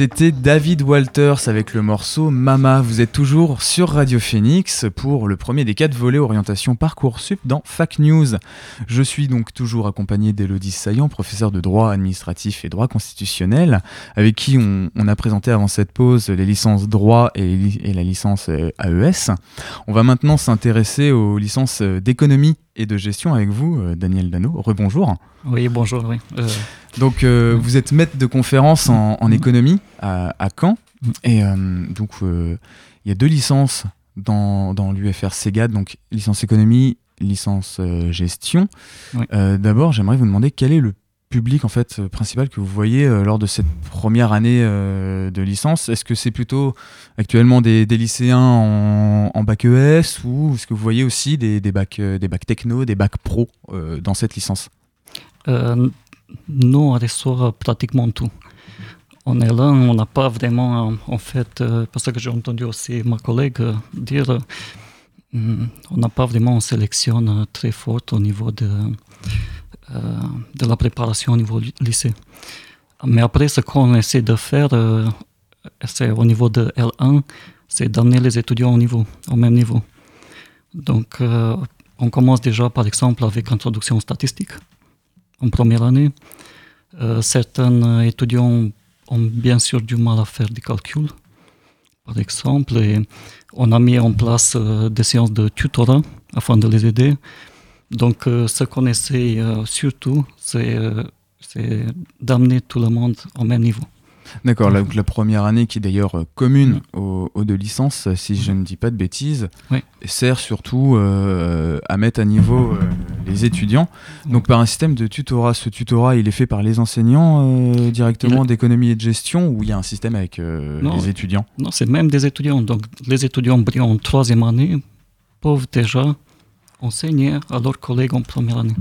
C'était David Walters avec le morceau Mama. Vous êtes toujours sur Radio Phoenix pour le premier des quatre volets orientation Parcoursup dans Fac News. Je suis donc toujours accompagné d'Élodie Saillant, professeure de droit administratif et droit constitutionnel, avec qui on, a présenté avant cette pause les licences droit et la licence euh, AES. On va maintenant s'intéresser aux licences euh, d'économie et de gestion avec vous, euh, Daniel Dano. Rebonjour. Oui, bonjour, oui. Euh, Donc, euh, vous êtes maître de conférence en, en économie à, à Caen Et euh, donc, il y a deux licences dans, dans l'UFR SEGAD, donc licence économie, licence gestion. Oui. D'abord, j'aimerais vous demander quel est le public en fait euh, principal que vous voyez euh, lors de cette première année euh, de licence. Est-ce que c'est plutôt actuellement des, lycéens en, bac ES ou est-ce que vous voyez aussi des, bacs des bacs techno, des bacs pro dans cette licence? Nous, on reçoit pratiquement tout. On est là, on n'a pas vraiment, en fait, parce que j'ai entendu aussi ma collègue dire, hum, on n'a pas vraiment une sélection euh, très forte au niveau de, de la préparation au niveau ly- lycée. Mais après, ce qu'on essaie de faire, euh, c'est au niveau de L1, c'est d'amener les étudiants au, niveau, au même niveau. Donc, euh, on commence déjà, par exemple, avec introduction statistique en première année. Euh, certains euh, étudiants ont bien sûr du mal à faire des calculs, par exemple, et on a mis en place euh, des séances de tutorat afin de les aider. Donc, euh, ce qu'on essaie euh, surtout, c'est euh, c'est d'amener tout le monde au même niveau. D'accord, la, la première année qui est d'ailleurs commune aux, aux deux licences, si je ne dis pas de bêtises, Oui. sert surtout euh, à mettre à niveau euh, les étudiants. Donc par un système de tutorat, ce tutorat il est fait par les enseignants euh, directement d'économie et de gestion ou il y a un système avec Non. les étudiants? Non, c'est même des étudiants. Donc, les étudiants brillants en troisième année peuvent déjà enseigner à leurs collègues en première année.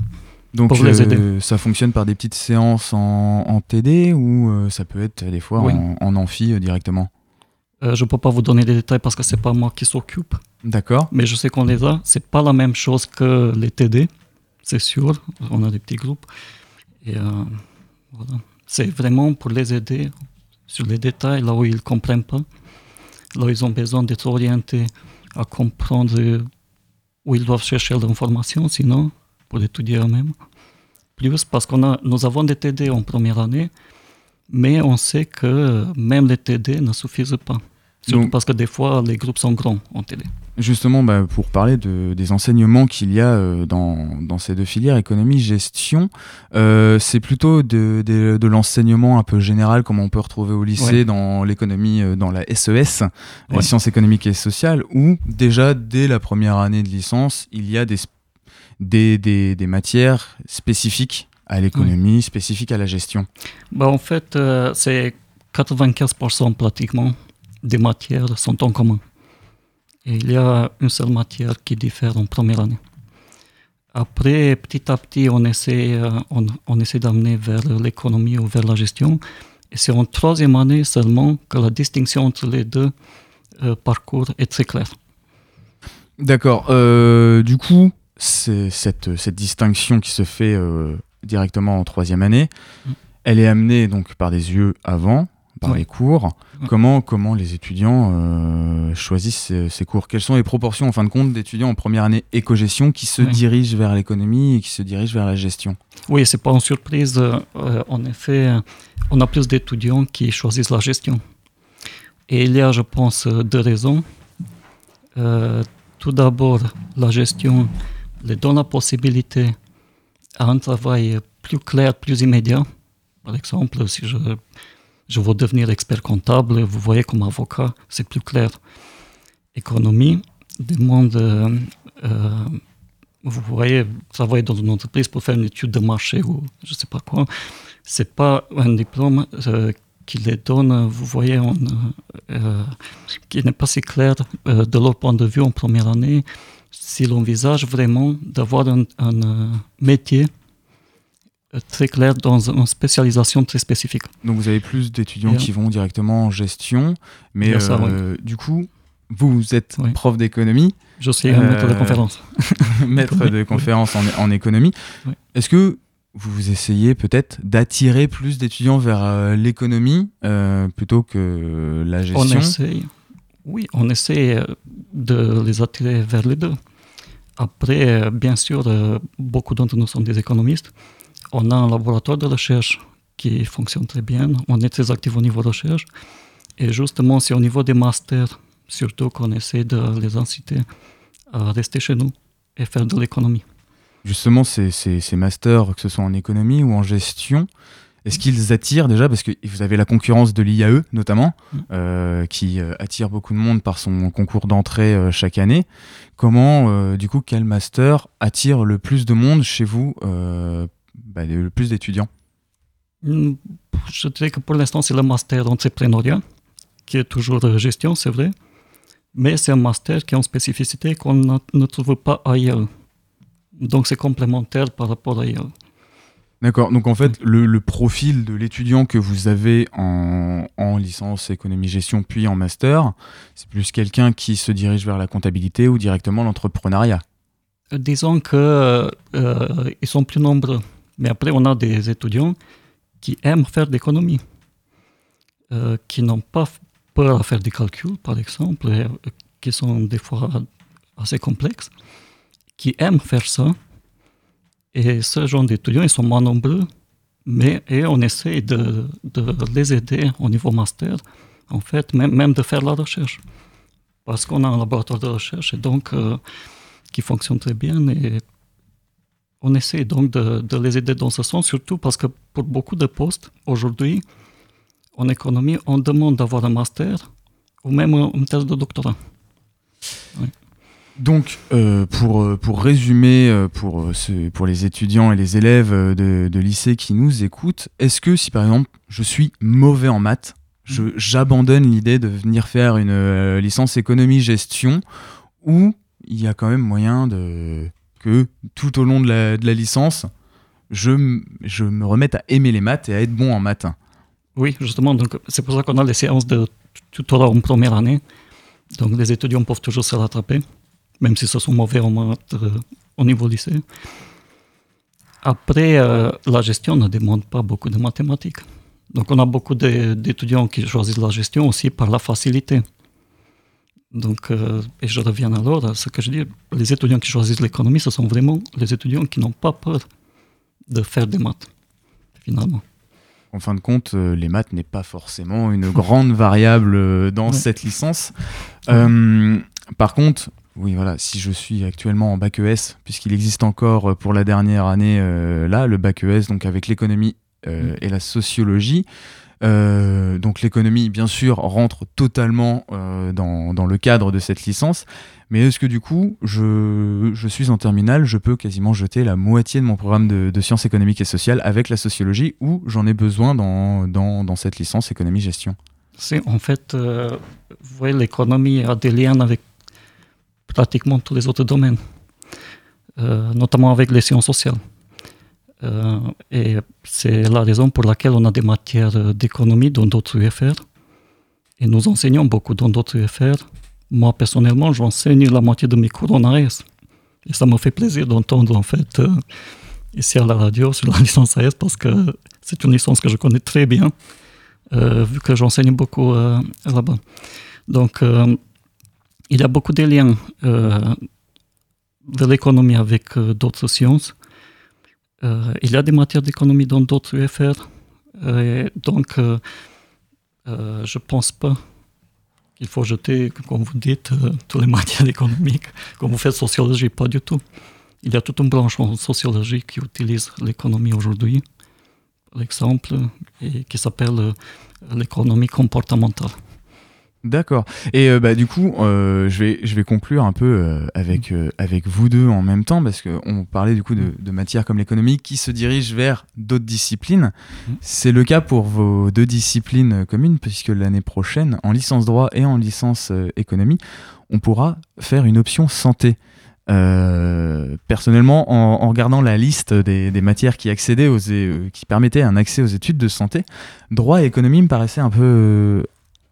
Donc pour les aider. euh, ça fonctionne par des petites séances en, en TD ou euh, ça peut être des fois Oui. en, en amphi euh, directement? Euh, je ne peux pas vous donner des détails parce que c'est pas moi qui s'occupe. D'accord. Mais je sais qu'on les a. C'est pas la même chose que les TD, c'est sûr. On a des petits groupes. Et euh, voilà. C'est vraiment pour les aider sur les détails, là où ils ne comprennent pas, là où ils ont besoin d'être orientés à comprendre où ils doivent chercher l'information, sinon pour étudier eux-mêmes. Plus parce qu'on a, nous avons des TD en première année, mais on sait que même les TD ne suffisent pas. Surtout Donc- parce que des fois, les groupes sont grands en TD. Justement, bah, pour parler de, des enseignements qu'il y a euh, dans, dans ces deux filières, économie, gestion, euh, c'est plutôt de, de, de l'enseignement un peu général, comme on peut retrouver au lycée, Ouais. dans l'économie, euh, dans la SES, Ouais. les sciences économiques et sociales, où déjà dès la première année de licence, il y a des, sp- des, des, des matières spécifiques à l'économie, spécifiques à la gestion. Bah, en fait, c'est 95% pratiquement des matières sont en commun. Et il y a une seule matière qui diffère en première année. Après, petit à petit, on essaie, euh, on, on essaie d'amener vers l'économie ou vers la gestion. Et c'est en troisième année seulement que la distinction entre les deux euh, parcours est très claire. D'accord. euh, du coup, c'est cette, cette distinction qui se fait euh, directement en troisième année, elle est amenée donc par des yeux avant, par Ouais. les cours. Ouais. Comment, comment les étudiants euh, choisissent ces, ces cours? Quelles sont les proportions, en fin de compte, d'étudiants en première année éco-gestion qui se Ouais. dirigent vers l'économie et qui se dirigent vers la gestion? Oui, c'est pas une surprise. euh, euh, en effet, on a plus d'étudiants qui choisissent la gestion. Et il y a, je pense, deux raisons. Euh, tout d'abord, la gestion les donne la possibilité à un travail plus clair, plus immédiat. Par exemple, si je, je veux devenir expert comptable, vous voyez comme avocat, c'est plus clair. Économie demande, euh, euh, vous voyez, travailler dans une entreprise pour faire une étude de marché ou je ne sais pas quoi, c'est pas un diplôme euh, qui les donne, vous voyez, euh, qui n'est pas si clair euh, de leur point de vue en première année, s'ils envisagent vraiment d'avoir un, métier très clair dans une spécialisation très spécifique. Donc vous avez plus d'étudiants qui vont directement en gestion, mais ça, euh, du coup, vous, êtes prof d'économie. Euh, Je suis un maître de conférence. [laughs] maître de conférence en, en économie. Oui. Est-ce que vous essayez peut-être d'attirer plus d'étudiants vers euh, l'économie euh, plutôt que la On gestion? essaye, oui, on essaie euh, de les attirer vers les deux. Après, euh, bien sûr, euh, beaucoup d'entre nous sont des économistes. On a un laboratoire de recherche qui fonctionne très bien. On est très actif au niveau de recherche. Et justement, c'est au niveau des masters, surtout qu'on essaie de les inciter à rester chez nous et faire de l'économie. Justement, ces, ces- ces masters, que ce soit en économie ou en gestion, Est-ce qu'ils attirent déjà, parce que vous avez la concurrence de l'IAE notamment, euh, qui euh, attire beaucoup de monde par son concours d'entrée euh, chaque année. Comment, euh, du coup, quel master attire le plus de monde chez vous, bah, le plus d'étudiants Hmm, Je dirais que pour l'instant, c'est le master entrepreneuriat, qui est toujours de gestion, c'est vrai. Mais c'est un master qui a une spécificité qu'on ne trouve pas ailleurs. Donc c'est complémentaire par rapport à ailleurs. D'accord, donc en fait, le, le profil de l'étudiant que vous avez en, en licence économie-gestion puis en master, c'est plus quelqu'un qui se dirige vers la comptabilité ou directement l'entrepreneuriat? Euh, Disons que euh, ils sont plus nombreux. Mais après, on a des étudiants qui aiment faire d'économie, euh, qui n'ont pas peur à faire des calculs, par exemple, euh, qui sont des fois assez complexes, qui aiment faire ça. Et ce genre d'étudiants, ils sont moins nombreux, mais et on essaie de, de les aider au niveau master, en fait, même, même de faire la recherche. Parce qu'on a un laboratoire de recherche et donc euh, qui fonctionne très bien et on essaie donc de, de les aider dans ce sens, surtout parce que pour beaucoup de postes, aujourd'hui, en économie, on demande d'avoir un master ou même un- une thèse de doctorat. Donc, euh, pour, euh, pour résumer, euh, pour, ce- pour les étudiants et les élèves de, de lycée qui nous écoutent, est-ce que si par exemple je suis mauvais en maths, je- j'abandonne l'idée de venir faire une euh, licence économie-gestion ou il y a quand même moyen de, que tout au long de la, licence, je, me remette à aimer les maths et à être bon en maths Oui, justement, c'est pour ça qu'on a les séances de tutorat en première année. Donc les étudiants peuvent toujours se rattraper, même si ce sont mauvais euh, au niveau lycée. Après, euh, la gestion ne demande pas beaucoup de mathématiques. Donc on a beaucoup d'étudiants qui choisissent la gestion aussi par la facilité. Donc, euh, et je reviens alors à ce que je dis, les étudiants qui choisissent l'économie, ce sont vraiment les étudiants qui n'ont pas peur de faire des maths, finalement. En fin de compte, euh, les maths n'est pas forcément une [laughs] grande variable euh, dans Ouais. cette licence. Euh, par contre, oui, voilà, si je suis actuellement en bac ES, puisqu'il existe encore pour la dernière année euh, là, le bac ES, donc avec l'économie euh, et la sociologie. Euh, donc l'économie, bien sûr, rentre totalement euh, dans, le cadre de cette licence. Mais est-ce que du coup, je, suis en terminale, je peux quasiment jeter la moitié de mon programme de, sciences économiques et sociales avec la sociologie ou j'en ai besoin dans, cette licence économie-gestion C'est en fait, euh, vous voyez, l'économie a des liens avec pratiquement tous les autres domaines, notamment avec les sciences sociales. Euh, et c'est la raison pour laquelle on a des matières d'économie dans d'autres UFR. Et nous enseignons beaucoup dans d'autres UFR. Moi, personnellement, j'enseigne la moitié de mes cours en AS. Et ça me fait plaisir d'entendre, en fait, euh, ici à la radio, sur la licence AS, parce que c'est une licence que je connais très bien, euh, vu que j'enseigne beaucoup là-bas. Donc, il y a beaucoup de liens de l'économie avec d'autres sciences. Euh, il y a des matières d'économie dans d'autres UFR. Euh, donc, euh, je ne pense pas qu'il faut jeter, comme vous dites, toutes les [laughs] matières économiques. Quand vous faites sociologie, pas du tout. Il y a toute une branche en sociologie qui utilise l'économie aujourd'hui, par exemple, et qui s'appelle l'économie comportementale. D'accord. Et euh, bah, du coup, euh, je, vais, je vais conclure un peu euh, avec, euh, avec vous deux en même temps, parce qu'on parlait du coup de, de matières comme l'économie qui se dirigent vers d'autres disciplines. C'est le cas pour vos deux disciplines communes, puisque l'année prochaine, en licence droit et en licence économie, on pourra faire une option santé. Euh, personnellement, en, en regardant la liste des, des matières qui accédaient aux, qui permettaient un accès aux études de santé, droit et économie me paraissaient un peu,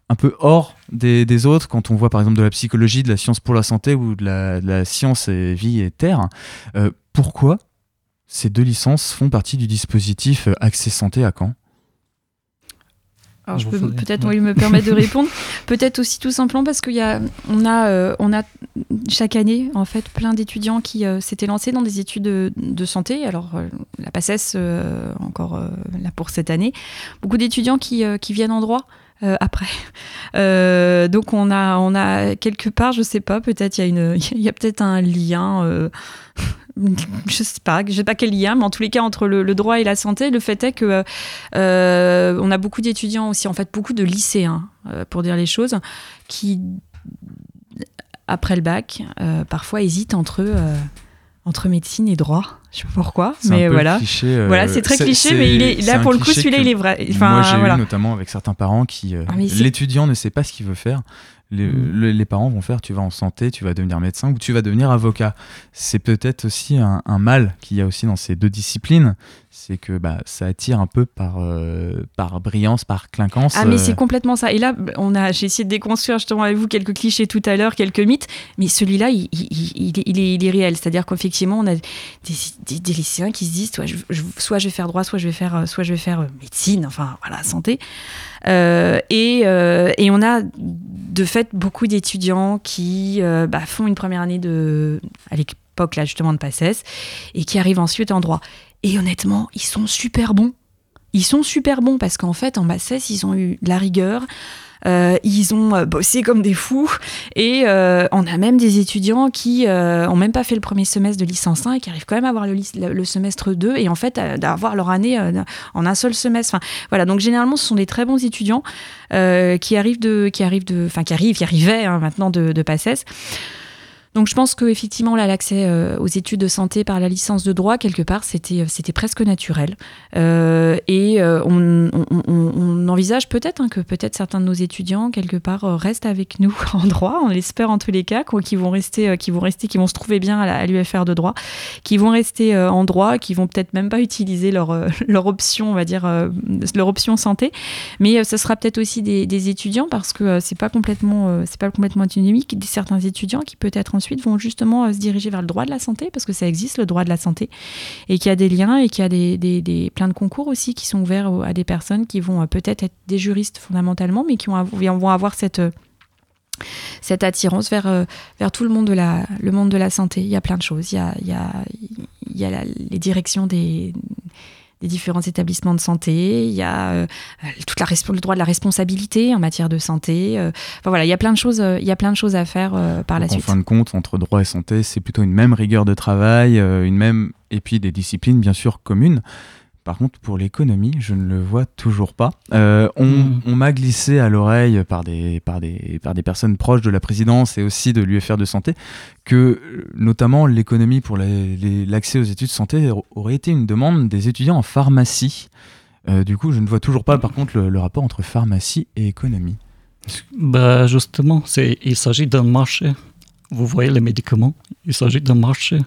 un peu hors des, des autres quand on voit par exemple de la psychologie, de la science pour la santé ou de la, de la science et vie et terre. Euh, pourquoi ces deux licences font partie du dispositif euh, Accès Santé à Caen? Alors, je peux peut-être oui, me permettre de [laughs] répondre. peut-être aussi tout simplement parce qu'il y a, on a, euh, on a chaque année en fait plein d'étudiants qui euh, s'étaient lancés dans des études de, de santé. Alors euh, la PACES euh, encore euh, là pour cette année. Beaucoup d'étudiants qui, euh, qui viennent en droit. Euh, après, [laughs] Euh, donc on a, on a quelque part, je sais pas, peut-être il y a une, [laughs] il y a peut-être un lien, euh, [laughs] je sais pas, je sais pas quel lien, mais en tous les cas entre le, droit et la santé, le fait est que on a beaucoup d'étudiants aussi, en fait beaucoup de lycéens, pour dire les choses, qui après le bac, parfois hésitent entre euh, entre médecine et droit. Je sais pas pourquoi, mais voilà. cliché, euh, voilà, c'est très cliché, mais il est là pour le coup, celui-là, il est vrai. Enfin, moi, j'ai voilà. eu notamment avec certains parents qui. euh, Ah, L'étudiant ne sait pas ce qu'il veut faire. Les, Mm. le- les parents vont faire tu vas en santé, tu vas devenir médecin ou tu vas devenir avocat. C'est peut-être aussi un, un mal qu'il y a aussi dans ces deux disciplines. C'est que bah, ça attire un peu par, euh, par brillance, par clinquance. Ah mais euh, c'est complètement ça. Et là, on a, j'ai essayé de déconstruire justement avec vous quelques clichés tout à l'heure, quelques mythes, mais celui-là, il, il- il- est, il est- réel. C'est-à-dire qu'effectivement, on a des, des- des lycéens qui se disent, soit je, je- soit je vais faire droit, soit je vais faire, soit je vais faire euh, médecine, enfin voilà, santé. Euh, et, et on a de fait beaucoup d'étudiants qui bah, font une première année de, à là justement de PACES, et qui arrivent ensuite en droit. Et honnêtement, ils sont super bons. Ils sont super bons parce qu'en fait, en Bassès, ils ont eu de la rigueur. euh, ils ont euh, bossé comme des fous et euh, on a même des étudiants qui euh, ont même pas fait le premier semestre de licence 1 et qui arrivent quand même à avoir le, semestre 2 et en fait d'avoir leur année en un seul semestre. Enfin, voilà, donc généralement ce sont des très bons étudiants qui arrivent de, qui arrivent de, enfin qui arrivent, qui arrivaient hein, maintenant de, de. Donc je pense qu'effectivement, là, l'accès euh, aux études de santé par la licence de droit, quelque part, c'était, c'était presque naturel. Euh, et euh, on, envisage peut-être hein, que peut-être certains de nos étudiants, quelque part, euh, restent avec nous [laughs] en droit, on l'espère en tous les cas, quoi, qui vont rester, euh, qui vont rester, qui vont se trouver bien à, l'UFR de droit, qui vont rester euh, en droit, qui vont peut-être même pas utiliser leur, euh, [laughs] leur option, on va dire, euh, leur option santé. Mais euh, ce sera peut-être aussi des, étudiants parce que euh, c'est pas complètement, euh, c'est pas complètement antinomique. Des- Certains étudiants qui peut-être ensuite vont justement euh, se diriger vers le droit de la santé parce que ça existe le droit de la santé et qu'il y a des liens et qu'il y a des, des, des- plein de concours aussi qui sont ouverts à des personnes qui vont euh, peut-être être des juristes fondamentalement, mais qui vont, av- vont avoir cette euh, cette attirance vers, vers tout le monde, de la, le monde de la santé. Il y a plein de choses. Il y a, il y a, les directions des, des différents établissements de santé, il y a euh, toute la le droit de la responsabilité en matière de santé. euh, enfin voilà, il y a plein de choses, euh, il y a plein de choses à faire euh, par la Donc, en suite. fin de compte, entre droit et santé, c'est plutôt une même rigueur de travail, euh, une même et puis des disciplines bien sûr communes. Par contre, pour l'économie, je ne le vois toujours pas. Euh, on Mhm. on m'a glissé à l'oreille par des, par, des, par des personnes proches de la présidence et aussi de l'UFR de santé que euh, notamment l'économie pour l'accès aux études de santé aurait été une demande des étudiants en pharmacie. Euh, du coup, je ne vois toujours pas par contre le, le rapport entre pharmacie et économie. Bah, justement, il s'agit d'un marché. Vous voyez les médicaments, il s'agit d'un marché.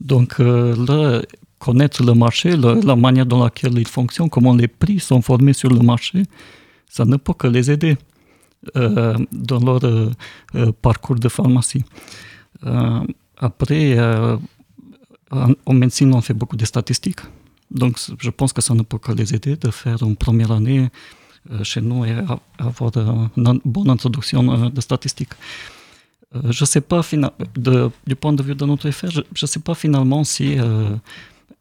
Donc euh, là, connaître le marché, la, manière dans laquelle il fonctionne, comment les prix sont formés sur le marché, ça ne peut que les aider euh, dans leur euh, euh, parcours de pharmacie. Après, en, médecine, on fait beaucoup de statistiques. Donc, je pense que ça ne peut que les aider de faire une première année chez nous et avoir une bonne introduction de statistiques. Je ne sais pas, de- du point de vue de notre affaire, je ne sais pas finalement si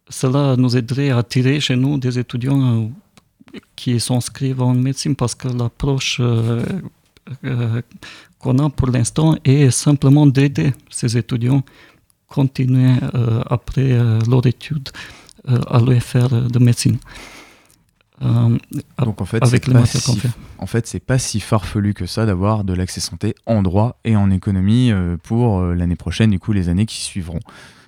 cela nous aiderait à attirer chez nous des étudiants euh, qui s'inscrivent en médecine parce que l'approche euh, euh, qu'on a pour l'instant est simplement d'aider ces étudiants continuer euh, après leur étude à l'UFR de médecine. Euh, Donc en fait, avec c'est les pas si- fait. En fait, c'est pas si farfelu que ça d'avoir de l'accès santé en droit et en économie pour l'année prochaine, du coup, les années qui suivront.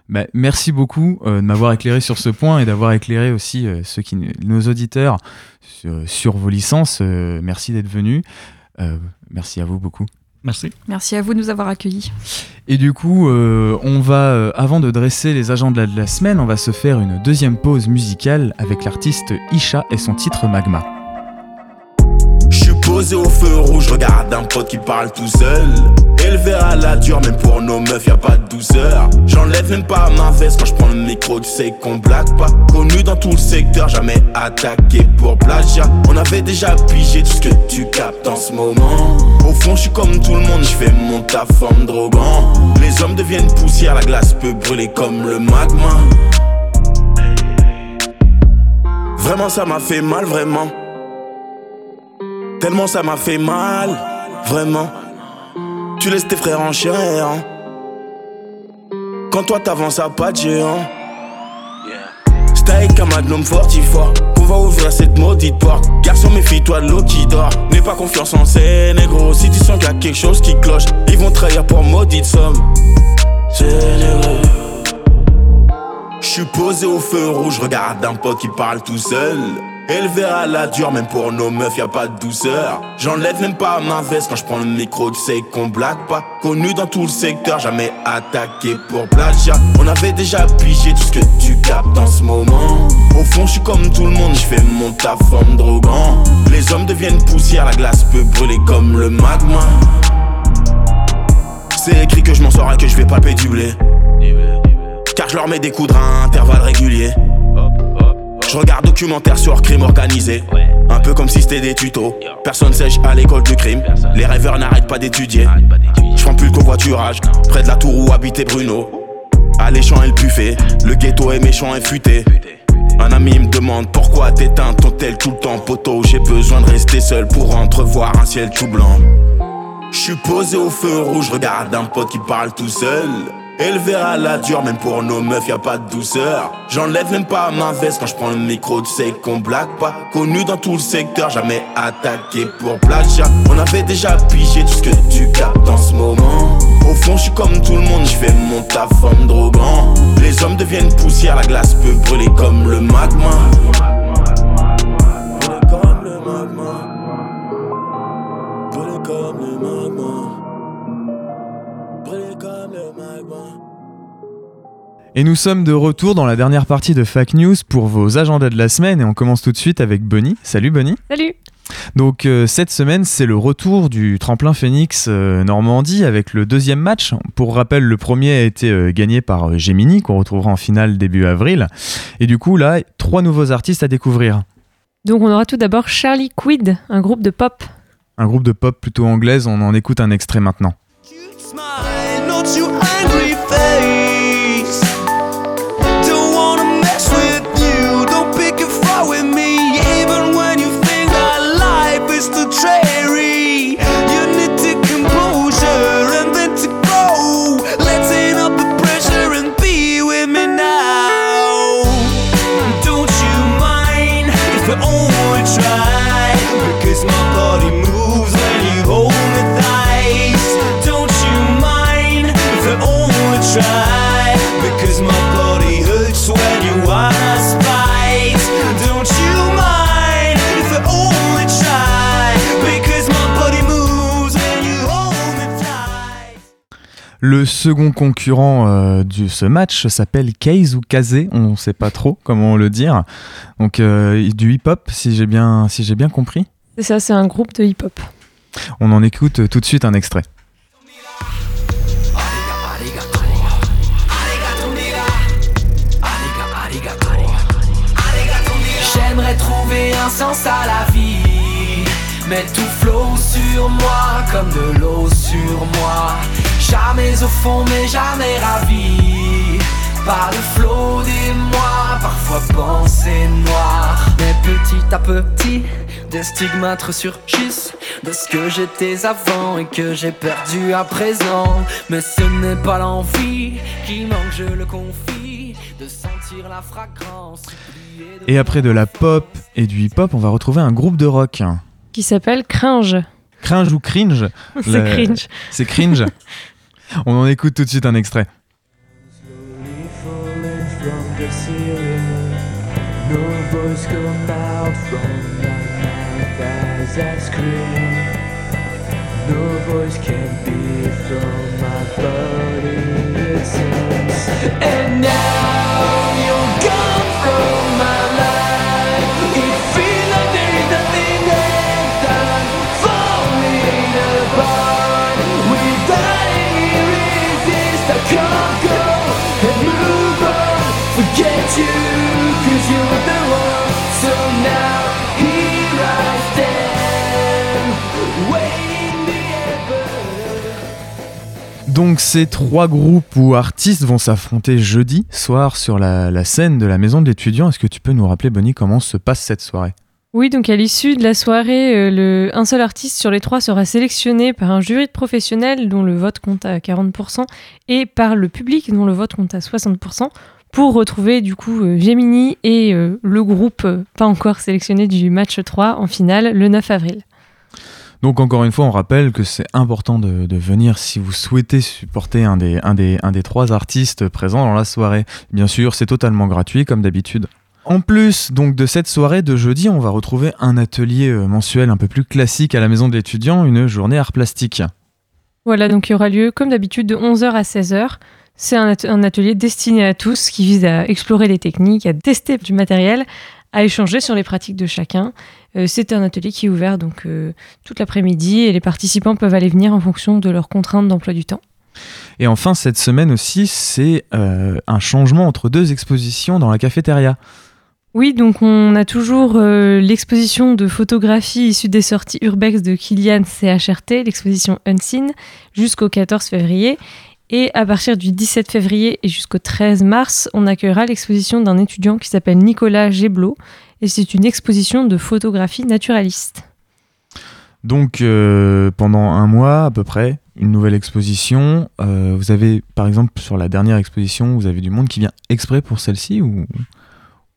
Bah, merci beaucoup euh, de m'avoir éclairé sur ce point et d'avoir éclairé aussi euh, ceux qui, nos auditeurs sur, sur vos licences. Euh, merci d'être venus. Euh, merci à vous beaucoup. Merci. Merci à vous de nous avoir accueillis. Et du coup, euh, on va, euh, avant de dresser les agendas de la semaine, on va se faire une deuxième pause musicale avec l'artiste Isha et son titre Magma. Posé au feu rouge, regarde un pote qui parle tout seul. Élevé à la dure, même pour nos meufs, y a pas de douceur. J'enlève même pas ma veste quand je prends le micro, tu sais qu'on blague pas. Connu dans tout le secteur, jamais attaqué pour plagiat. On avait déjà pigé tout ce que tu captes en ce moment. Au fond, je suis comme tout le monde, je fais mon taf forme drogant. Les hommes deviennent poussière, la glace peut brûler comme le magma. Vraiment, ça m'a fait mal, vraiment. Tellement ça m'a fait mal, vraiment. Tu laisses tes frères en chair. hein. Quand toi t'avances à pas de géant. Steak, un magnum fortifoire. Qu'on va ouvrir cette maudite porte. Garçon, méfie-toi de l'eau qui dort. N'aie pas confiance en ces négros. Si tu sens qu'il y a quelque chose qui cloche, ils vont trahir pour maudite somme. Généreux. J'suis posé au feu rouge, regarde un pote qui parle tout seul. Élevé à la dure, même pour nos meufs, y a pas de douceur. J'enlève même pas ma veste quand je prends le micro, tu sais qu'on blague pas. Connu dans tout le secteur, jamais attaqué pour plagiat. On avait déjà pigé tout ce que tu captes en ce moment. Au fond, je suis comme tout le monde, je fais mon taf en me droguant. Les hommes deviennent poussière, la glace peut brûler comme le magma. C'est écrit que je m'en sors et que je vais pas du blé. Car je leur mets des coups de à intervalles réguliers. Je regarde documentaire sur crime organisé. Un peu comme si c'était des tutos. Personne sèche à l'école du crime. Les rêveurs n'arrêtent pas d'étudier. Je prends plus le covoiturage. Près de la tour où habitait Bruno. Alléchant et le buffet. Le ghetto est méchant et futé. Un ami me demande pourquoi t'éteins ton tel tout le temps, poteau? J'ai besoin de rester seul pour entrevoir un ciel tout blanc. Je suis posé au feu rouge, regarde un pote qui parle tout seul. Élevé à la dure, même pour nos meufs, y a pas de douceur. J'enlève même pas ma veste quand je prends le micro, tu sais qu'on blague pas. Connu dans tout le secteur, jamais attaqué pour plagiat. On avait déjà pigé tout ce que tu captes en ce moment. Au fond, je suis comme tout le monde, je fais mon taf en. Les hommes deviennent poussière, la glace peut brûler comme le magma. Et nous sommes de retour dans la dernière partie de Fact News pour vos agendas de la semaine et on commence tout de suite avec Bonnie. Salut Bonnie. Salut Donc euh, cette semaine c'est le retour du tremplin Phoenix euh, Normandie avec le deuxième match. Pour rappel le premier a été euh, gagné par euh, Gemini qu'on retrouvera en finale début avril. Et du coup là trois nouveaux artistes à découvrir. Donc on aura tout d'abord Charlie Quid, un groupe de pop. Un groupe de pop plutôt anglaise, on en écoute un extrait maintenant. Not your angry face. Le second concurrent euh, de ce match s'appelle Case ou Kazé, on ne sait pas trop comment le dire. Donc euh, du hip-hop si j'ai bien, si j'ai bien compris. C'est ça, c'est un groupe de hip-hop. On en écoute tout de suite un extrait. J'aimerais trouver un sens à la vie. Mais tout flot sur moi comme de l'eau sur moi. Jamais au fond, mais jamais ravi. Par le flot des mois, parfois pensée noire. Mais petit à petit, des stigmates ressurgissent de ce que j'étais avant et que j'ai perdu à présent. Mais ce n'est pas l'envie qui manque, je le confie, de sentir la fragrance. Et après de la pop et du hip-hop, on va retrouver un groupe de rock. Qui s'appelle Cringe. Cringe ou cringe [laughs] C'est Le- cringe. C'est cringe. [laughs] on en écoute tout de suite un extrait. No voice can be from my body, it seems. And now Donc ces trois groupes ou artistes vont s'affronter jeudi soir sur la, la scène de la maison de l'étudiant. Est-ce que tu peux nous rappeler, Bonnie, comment se passe cette soirée? Oui, donc à l'issue de la soirée, euh, le, un seul artiste sur les trois sera sélectionné par un jury de professionnels dont le vote compte à 40% et par le public dont le vote compte à 60% pour retrouver du coup euh, Gemini et euh, le groupe euh, pas encore sélectionné du match 3 en finale le 9 avril. Donc encore une fois, on rappelle que c'est important de, de venir si vous souhaitez supporter un des, un, des, un des trois artistes présents dans la soirée. Bien sûr, c'est totalement gratuit comme d'habitude. En plus donc de cette soirée de jeudi, on va retrouver un atelier mensuel un peu plus classique à la maison de l'étudiant, une journée art plastique. Voilà, donc il y aura lieu comme d'habitude de 11h à 16h. C'est un, at- un atelier destiné à tous qui vise à explorer les techniques, à tester du matériel, à échanger sur les pratiques de chacun. Euh, c'est un atelier qui est ouvert donc euh, toute l'après-midi et les participants peuvent aller venir en fonction de leurs contraintes d'emploi du temps. Et enfin, cette semaine aussi, c'est euh, un changement entre deux expositions dans la cafétéria. Oui, donc on a toujours l'exposition de photographie issue des sorties Urbex de Kilian CHRT, l'exposition Unseen, jusqu'au 14 février. Et à partir du 17 février et jusqu'au 13 mars, on accueillera l'exposition d'un étudiant qui s'appelle Nicolas Géblot. Et c'est une exposition de photographie naturaliste. Donc euh, pendant un mois à peu près, une nouvelle exposition. Euh, vous avez par exemple sur la dernière exposition, vous avez du monde qui vient exprès pour celle-ci ou,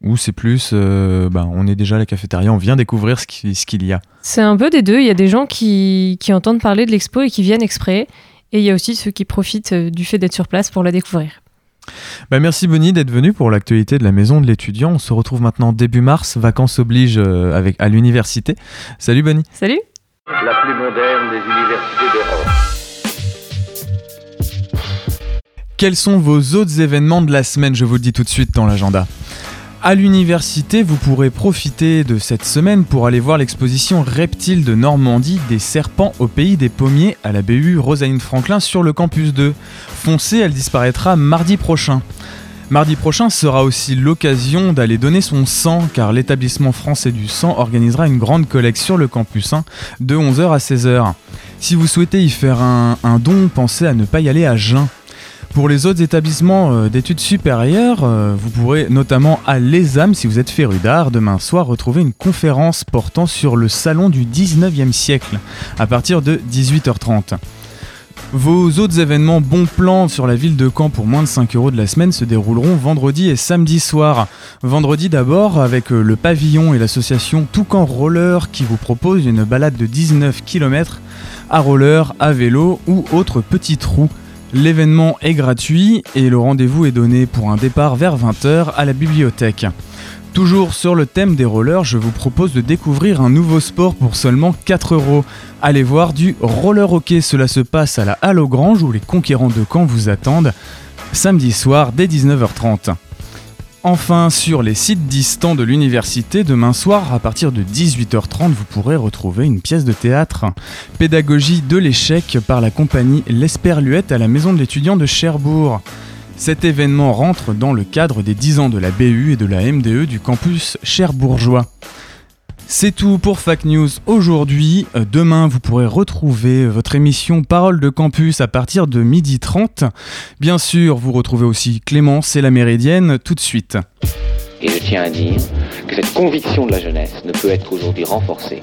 ou c'est plus, euh, ben, on est déjà à la cafétéria, on vient découvrir ce qui- ce qu'il y a? C'est un peu des deux. Il y a des gens qui, qui entendent parler de l'expo et qui viennent exprès. Et il y a aussi ceux qui profitent euh, du fait d'être sur place pour la découvrir. Bah, merci Bonnie d'être venu pour l'actualité de la maison de l'étudiant. On se retrouve maintenant début mars, vacances oblige euh, avec, à l'université. Salut Bonnie. Salut. La plus moderne des universités d'Europe. Quels sont vos autres événements de la semaine? Je vous le dis tout de suite dans l'agenda. À l'université, vous pourrez profiter de cette semaine pour aller voir l'exposition Reptiles de Normandie des serpents au pays des pommiers à la BU Rosaline Franklin sur le campus 2. Foncez, elle disparaîtra mardi prochain. Mardi prochain sera aussi l'occasion d'aller donner son sang car l'établissement français du sang organisera une grande collecte sur le campus 1 de 11h à 16h. Si vous souhaitez y faire un, un don, pensez à ne pas y aller à jeun. Pour les autres établissements euh, d'études supérieures, euh, vous pourrez notamment à l'ESAM, si vous êtes féru d'art, demain soir retrouver une conférence portant sur le salon du 19e siècle à partir de 18h30. Vos autres événements bons plans sur la ville de Caen pour moins de 5 euros de la semaine se dérouleront vendredi et samedi soir. Vendredi d'abord avec euh, le pavillon et l'association Toucan Roller qui vous propose une balade de 19 km à roller, à vélo ou autre petit trou. L'événement est gratuit et le rendez-vous est donné pour un départ vers 20h à la bibliothèque. Toujours sur le thème des rollers, je vous propose de découvrir un nouveau sport pour seulement 4 euros. Allez voir du roller hockey, cela se passe à la Halle aux Granges où les conquérants de Caen vous attendent samedi soir dès 19h30. Enfin, sur les sites distants de l'université, demain soir, à partir de 18h30, vous pourrez retrouver une pièce de théâtre. Pédagogie de l'échec par la compagnie L'Esperluette à la maison de l'étudiant de Cherbourg. Cet événement rentre dans le cadre des 10 ans de la BU et de la MDE du campus cherbourgeois. C'est tout pour Fact News aujourd'hui. Euh, Demain, vous pourrez retrouver votre émission Parole de Campus à partir de 12h30. Bien sûr, vous retrouvez aussi Clémence et la Méridienne tout de suite. Et je tiens à dire que cette conviction de la jeunesse ne peut être aujourd'hui renforcée